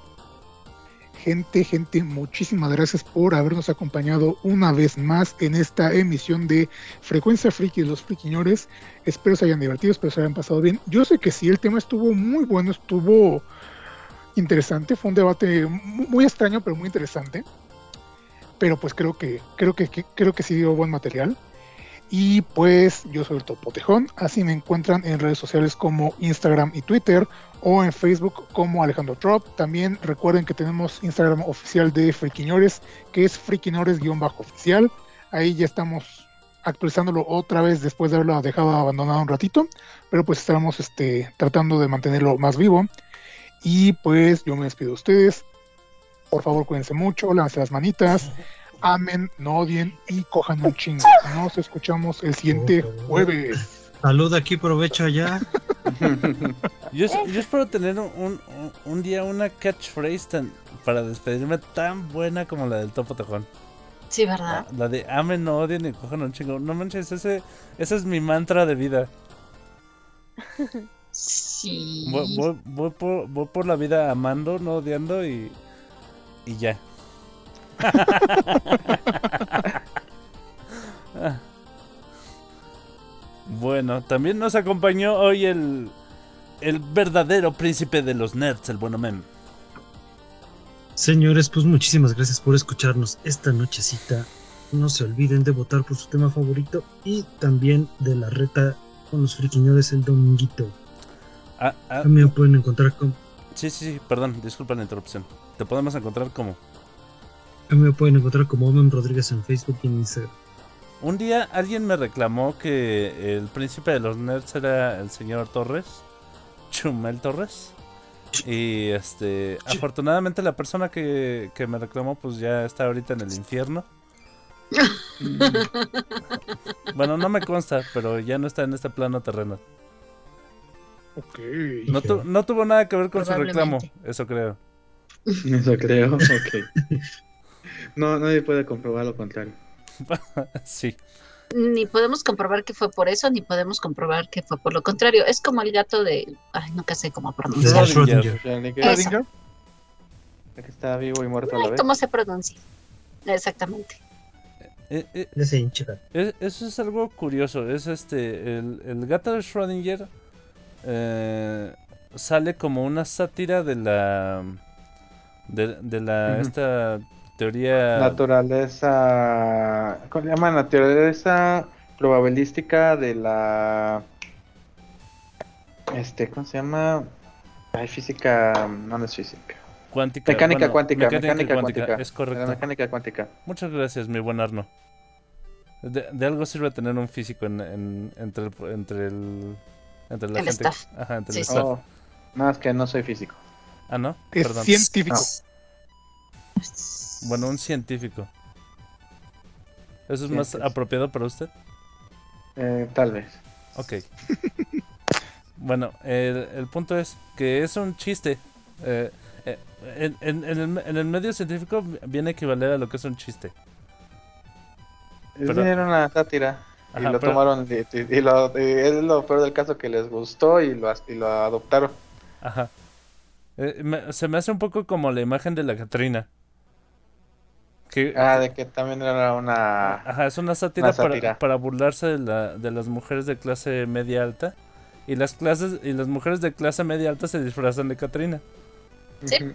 Gente, gente, muchísimas gracias por habernos acompañado una vez más en esta emisión de Frecuencia Friki de los Friquiñores. Espero se hayan divertido, espero se hayan pasado bien. Yo sé que sí, el tema estuvo muy bueno, estuvo interesante, fue un debate mu- muy extraño, pero muy interesante. Pero pues creo que, creo que- creo que sí dio buen material. Y pues yo soy el Topotejón, así me encuentran en redes sociales como Instagram y Twitter o en Facebook como Alejandro Trop. También recuerden que tenemos Instagram oficial de Friquiñores, que es friquiñores-oficial. Ahí ya estamos actualizándolo otra vez después de haberlo dejado abandonado un ratito, pero pues estaremos este, tratando de mantenerlo más vivo. Y pues yo me despido de ustedes. Por favor, cuídense mucho, lávense las manitas, amen, no odien y cojan un chingo. Nos escuchamos el siguiente jueves. Salud aquí, provecho allá. Yo, yo espero tener un, un- un día una catchphrase tan, para despedirme tan buena como la del Topo Tejón. Sí, ¿verdad? La de amen, no odien y cojan un chingo. No manches, ese, ese es mi mantra de vida. Sí. Voy, voy- voy por, voy por la vida amando, no odiando y, y ya. bueno, también nos acompañó hoy el, el verdadero príncipe de los nerds, el bueno Mem. Señores, pues muchísimas gracias por escucharnos esta nochecita. No se olviden de votar por su tema favorito y también de la reta con los friquiñores el dominguito. Ah, ah, También pueden encontrar con, sí, sí, sí, perdón, disculpa la interrupción. Te podemos encontrar como... a mí me pueden encontrar como Omen Rodríguez en Facebook y en Instagram. Un día alguien me reclamó que el príncipe de los nerds era el señor Torres, Chumel Torres. Y este, afortunadamente la persona que, que me reclamó pues ya está ahorita en el infierno. Bueno, no me consta, pero ya no está en este plano terreno. Ok. No, tu- no tuvo nada que ver con su reclamo, eso creo. Eso creo, ok. No, nadie puede comprobar lo contrario. sí. Ni podemos comprobar que fue por eso, ni podemos comprobar que fue por lo contrario. Es como el gato de. Ay, nunca sé cómo De pronunciar. Schrödinger. Que- está vivo y muerto a la Ay, vez. ¿Cómo se pronuncia? Exactamente. Eh, eh. Es- eso es algo curioso. Es este. El, el gato de Schrödinger eh, sale como una sátira de la. De, de la. Esta teoría. Naturaleza. ¿Cómo le llaman? Naturaleza probabilística de la. Este, ¿cómo se llama? Ay, física. No, no es física. cuántica. Mecánica bueno, cuántica, mecánica mecánica cuántica. Es La correcto. mecánica cuántica. Muchas gracias, mi buen Arno. De, de algo sirve tener un físico en, en- entre, el, entre el. Entre la El gente. staff. Ajá, entre Sí, el staff. Oh, nada más que no soy físico. Ah, ¿no? Es Perdón. científico. Bueno, un científico. ¿Eso es más apropiado para usted? Eh, tal vez. Ok. bueno, el, el punto es que es un chiste. Eh, eh, en, en- en el, en el medio científico viene a equivaler a lo que es un chiste. Es Pero- era una sátira. Y lo pero- tomaron. Y, y- y lo, y es lo peor del caso que les gustó y lo, y lo adoptaron. Ajá. Eh, me- se me hace un poco como la imagen de la Catrina. Que, Ah, de que también era una. Ajá, es una sátira, Una sátira. Para, para burlarse de, la, de las mujeres de clase media alta. Y las clases y las mujeres de clase media alta se disfrazan de Catrina. Sí.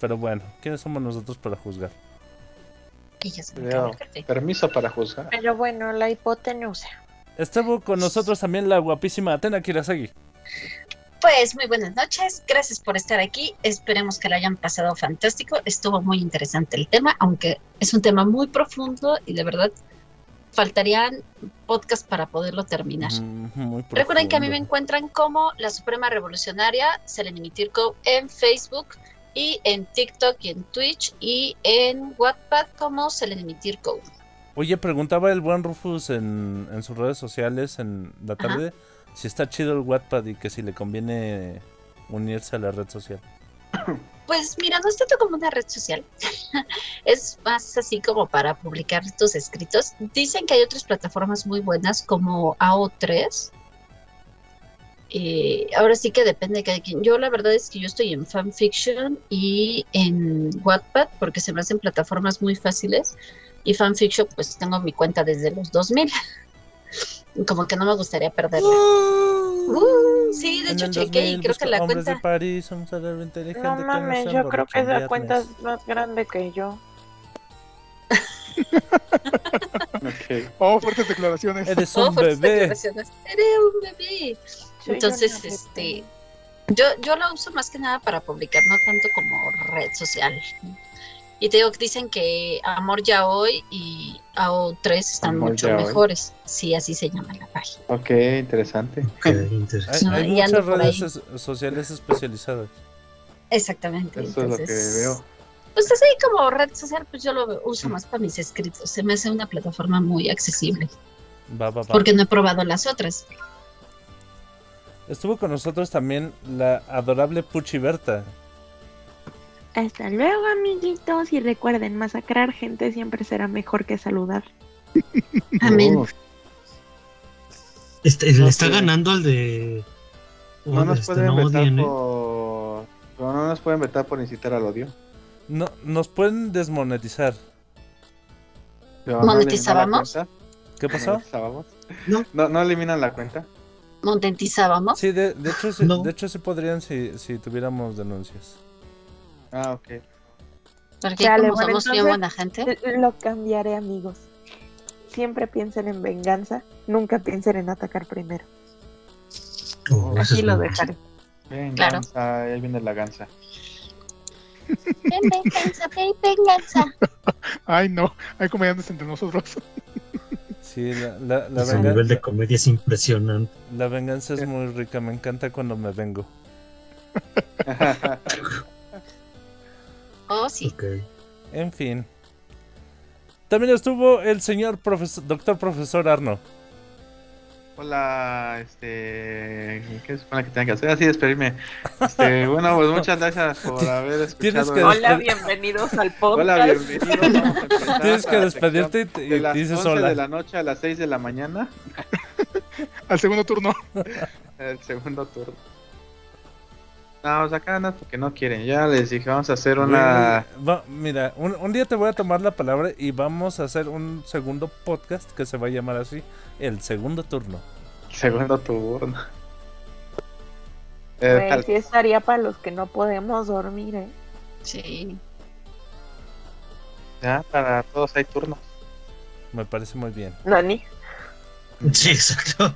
Pero bueno, ¿quiénes somos nosotros para juzgar? Y ya se me Leo, acabó el café. Permiso para juzgar. Pero bueno, la hipotenusa. Estuvo con nosotros también la guapísima Atena Kirasagi. Pues muy buenas noches, gracias por estar aquí. Esperemos que lo hayan pasado fantástico. Estuvo muy interesante el tema, aunque es un tema muy profundo y de verdad faltarían podcasts para poderlo terminar. Mm, Recuerden que a mí me encuentran como la Suprema Revolucionaria Seleni Tirko en Facebook y en TikTok y en Twitch y en Wattpad como Seleni Tirko. Oye, preguntaba el buen Rufus en, en sus redes sociales en la Ajá. Si está chido el Wattpad y que si le conviene unirse a la red social. Pues mira, no es tanto como una red social. es más así como para publicar tus escritos. Dicen que hay otras plataformas muy buenas como AO3. Eh, ahora sí que depende de cada quien. Yo la verdad es que yo estoy en fanfiction y en Wattpad porque se me hacen plataformas muy fáciles. Y fanfiction pues tengo mi cuenta desde los 2000. como que no me gustaría perderla. Uh, sí, de En hecho chequé y 2000 creo que la cuenta... de París, un cerebro inteligente No mames, yo creo que esa cuenta es más grande que yo. Oh, fuertes declaraciones. Eres Oh, un fuertes bebé. Eres un bebé. Entonces, este, yo, yo la uso más que nada para publicar, no tanto como red social. Y te digo que dicen que Amor Ya Hoy y AO3 están Amor mucho Hoy. mejores. Sí, así se llama la página. Ok, interesante. Ok, Hay, interesante. hay muchas redes es- sociales especializadas. Exactamente. Eso es lo que veo. Pues así como red social, pues yo lo uso más para mis escritos. Se me hace una plataforma muy accesible. Va, va, va. Porque no he probado las otras. Estuvo con nosotros también la adorable Puchi Berta. Hasta luego, amiguitos. Y recuerden, masacrar gente siempre será mejor que saludar. Amén. Este, No le está sé. ganando al de. no nos este, pueden no vetar ¿eh? por... no nos pueden vetar por incitar al odio. No, nos pueden desmonetizar. ¿Monetizábamos? ¿Qué pasó? ¿Monetizábamos? No. no. No eliminan la cuenta. Monetizábamos. Sí, de, de hecho, sí, No. de hecho sí podrían si, si tuviéramos denuncias. Ah, ok. Porque Dale, como bueno, somos bien buena gente. L- Lo cambiaré, amigos. Siempre piensen en venganza, nunca piensen en atacar primero. Oh, es lo dejaré. Venganza, ahí viene la ganza. Ven, venganza, ven, venganza. Ay, no. Hay comediantes entre nosotros. Sí, la, la, la, Ese venga- nivel de comedia es impresionante. la venganza es muy rica. Me encanta cuando me vengo. Oh, sí. Ok. En fin. También estuvo el señor profesor, doctor profesor Arno. Hola, este. ¿Qué supone que tengo que hacer? Así despedirme. Este, bueno, pues muchas gracias por haber escuchado. que Hola, bienvenidos al podcast. Hola, bienvenidos. Tienes que despedirte y, te- de las dices 11 hola. de la noche a las 6 de la mañana. Al segundo turno. El segundo turno. No, no, porque no quieren. Ya les dije, vamos a hacer una. Va- mira, un, un día te voy a tomar la palabra y vamos a hacer un segundo podcast que se va a llamar así, el segundo turno. Segundo turno. Eh, sí estaría para los que no podemos dormir, ¿eh? Sí. ya, para todos hay turnos. Me parece muy bien. Nani. Sí, exacto.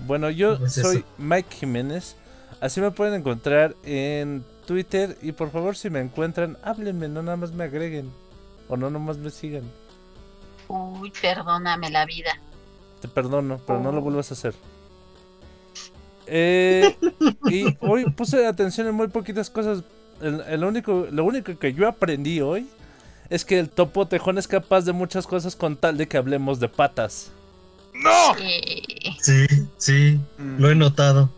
Bueno, yo Pues soy. Mike Jiménez. Así me pueden encontrar en Twitter. Y por favor, si me encuentran, háblenme, no nada más me agreguen. O no nomás me sigan. Uy, perdóname la vida. Te perdono, pero no lo Oh. vuelvas a hacer. Eh, y hoy puse atención en muy poquitas cosas. El, el único, lo único que yo aprendí hoy es que el topo tejón es capaz de muchas cosas con tal de que hablemos de patas. ¡No! Sí, sí, Mm, lo he notado.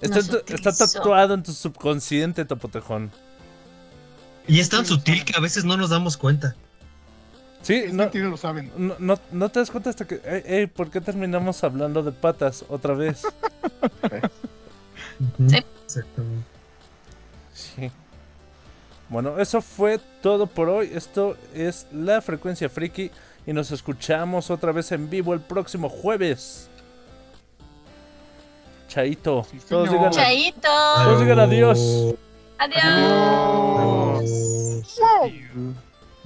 Está, tatuado en tu subconsciente, topo tejón. Y es tan sutil que a veces no nos damos cuenta. Sí, Es no, mentira, lo saben. no, no, no te das cuenta hasta que... Ey, ey, ¿por qué terminamos hablando de patas otra vez? Sí. Exactamente. Sí. Bueno, eso fue todo por hoy. Esto es la frecuencia friki y nos escuchamos otra vez en vivo el próximo jueves. Chaito. Sí, Todos digan, Chaito. Todos digan adiós. Adiós. Adiós.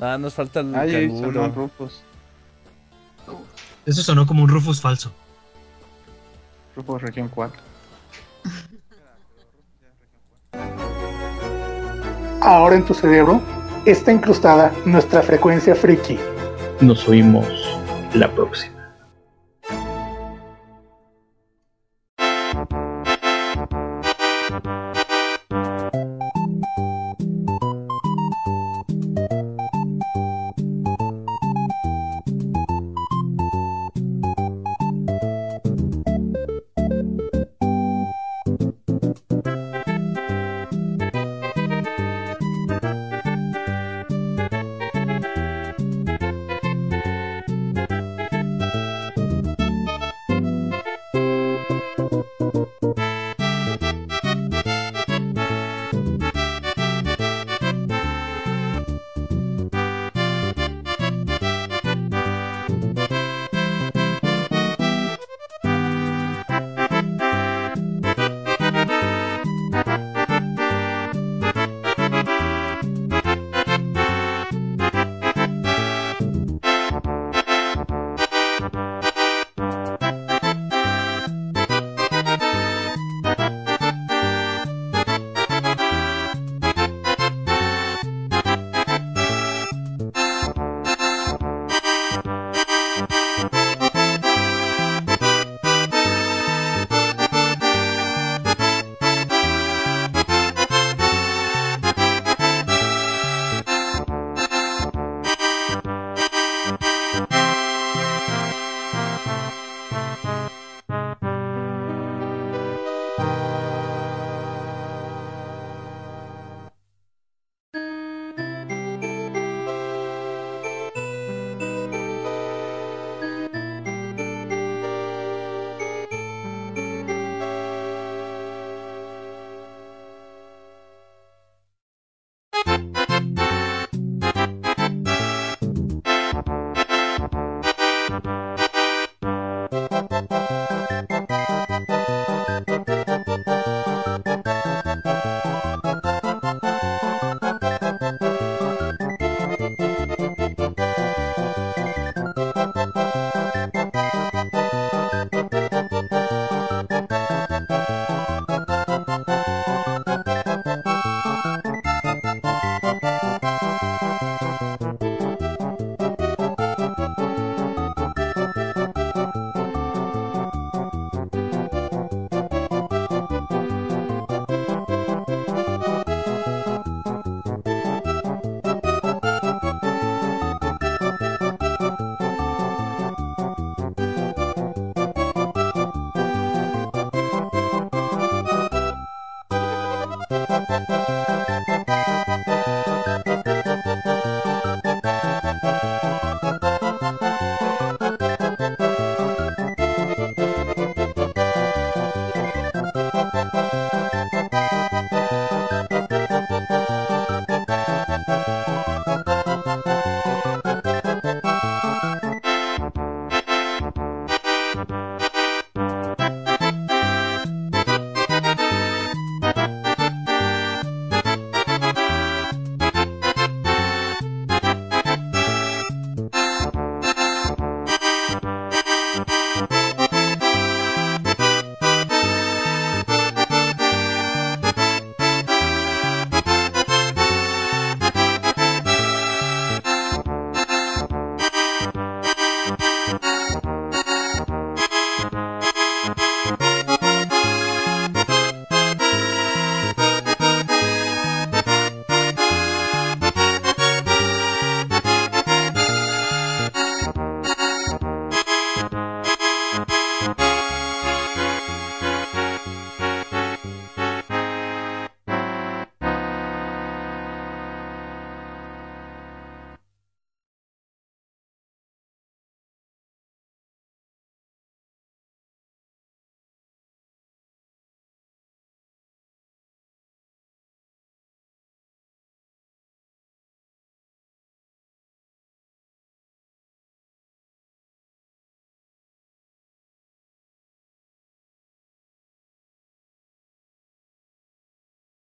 ah, nos falta el Ay, canguro. sonó Rufus. Eso sonó como un Rufus falso. Rufus Región 4. Ahora en tu cerebro está incrustada nuestra frecuencia friki. Nos oímos la próxima.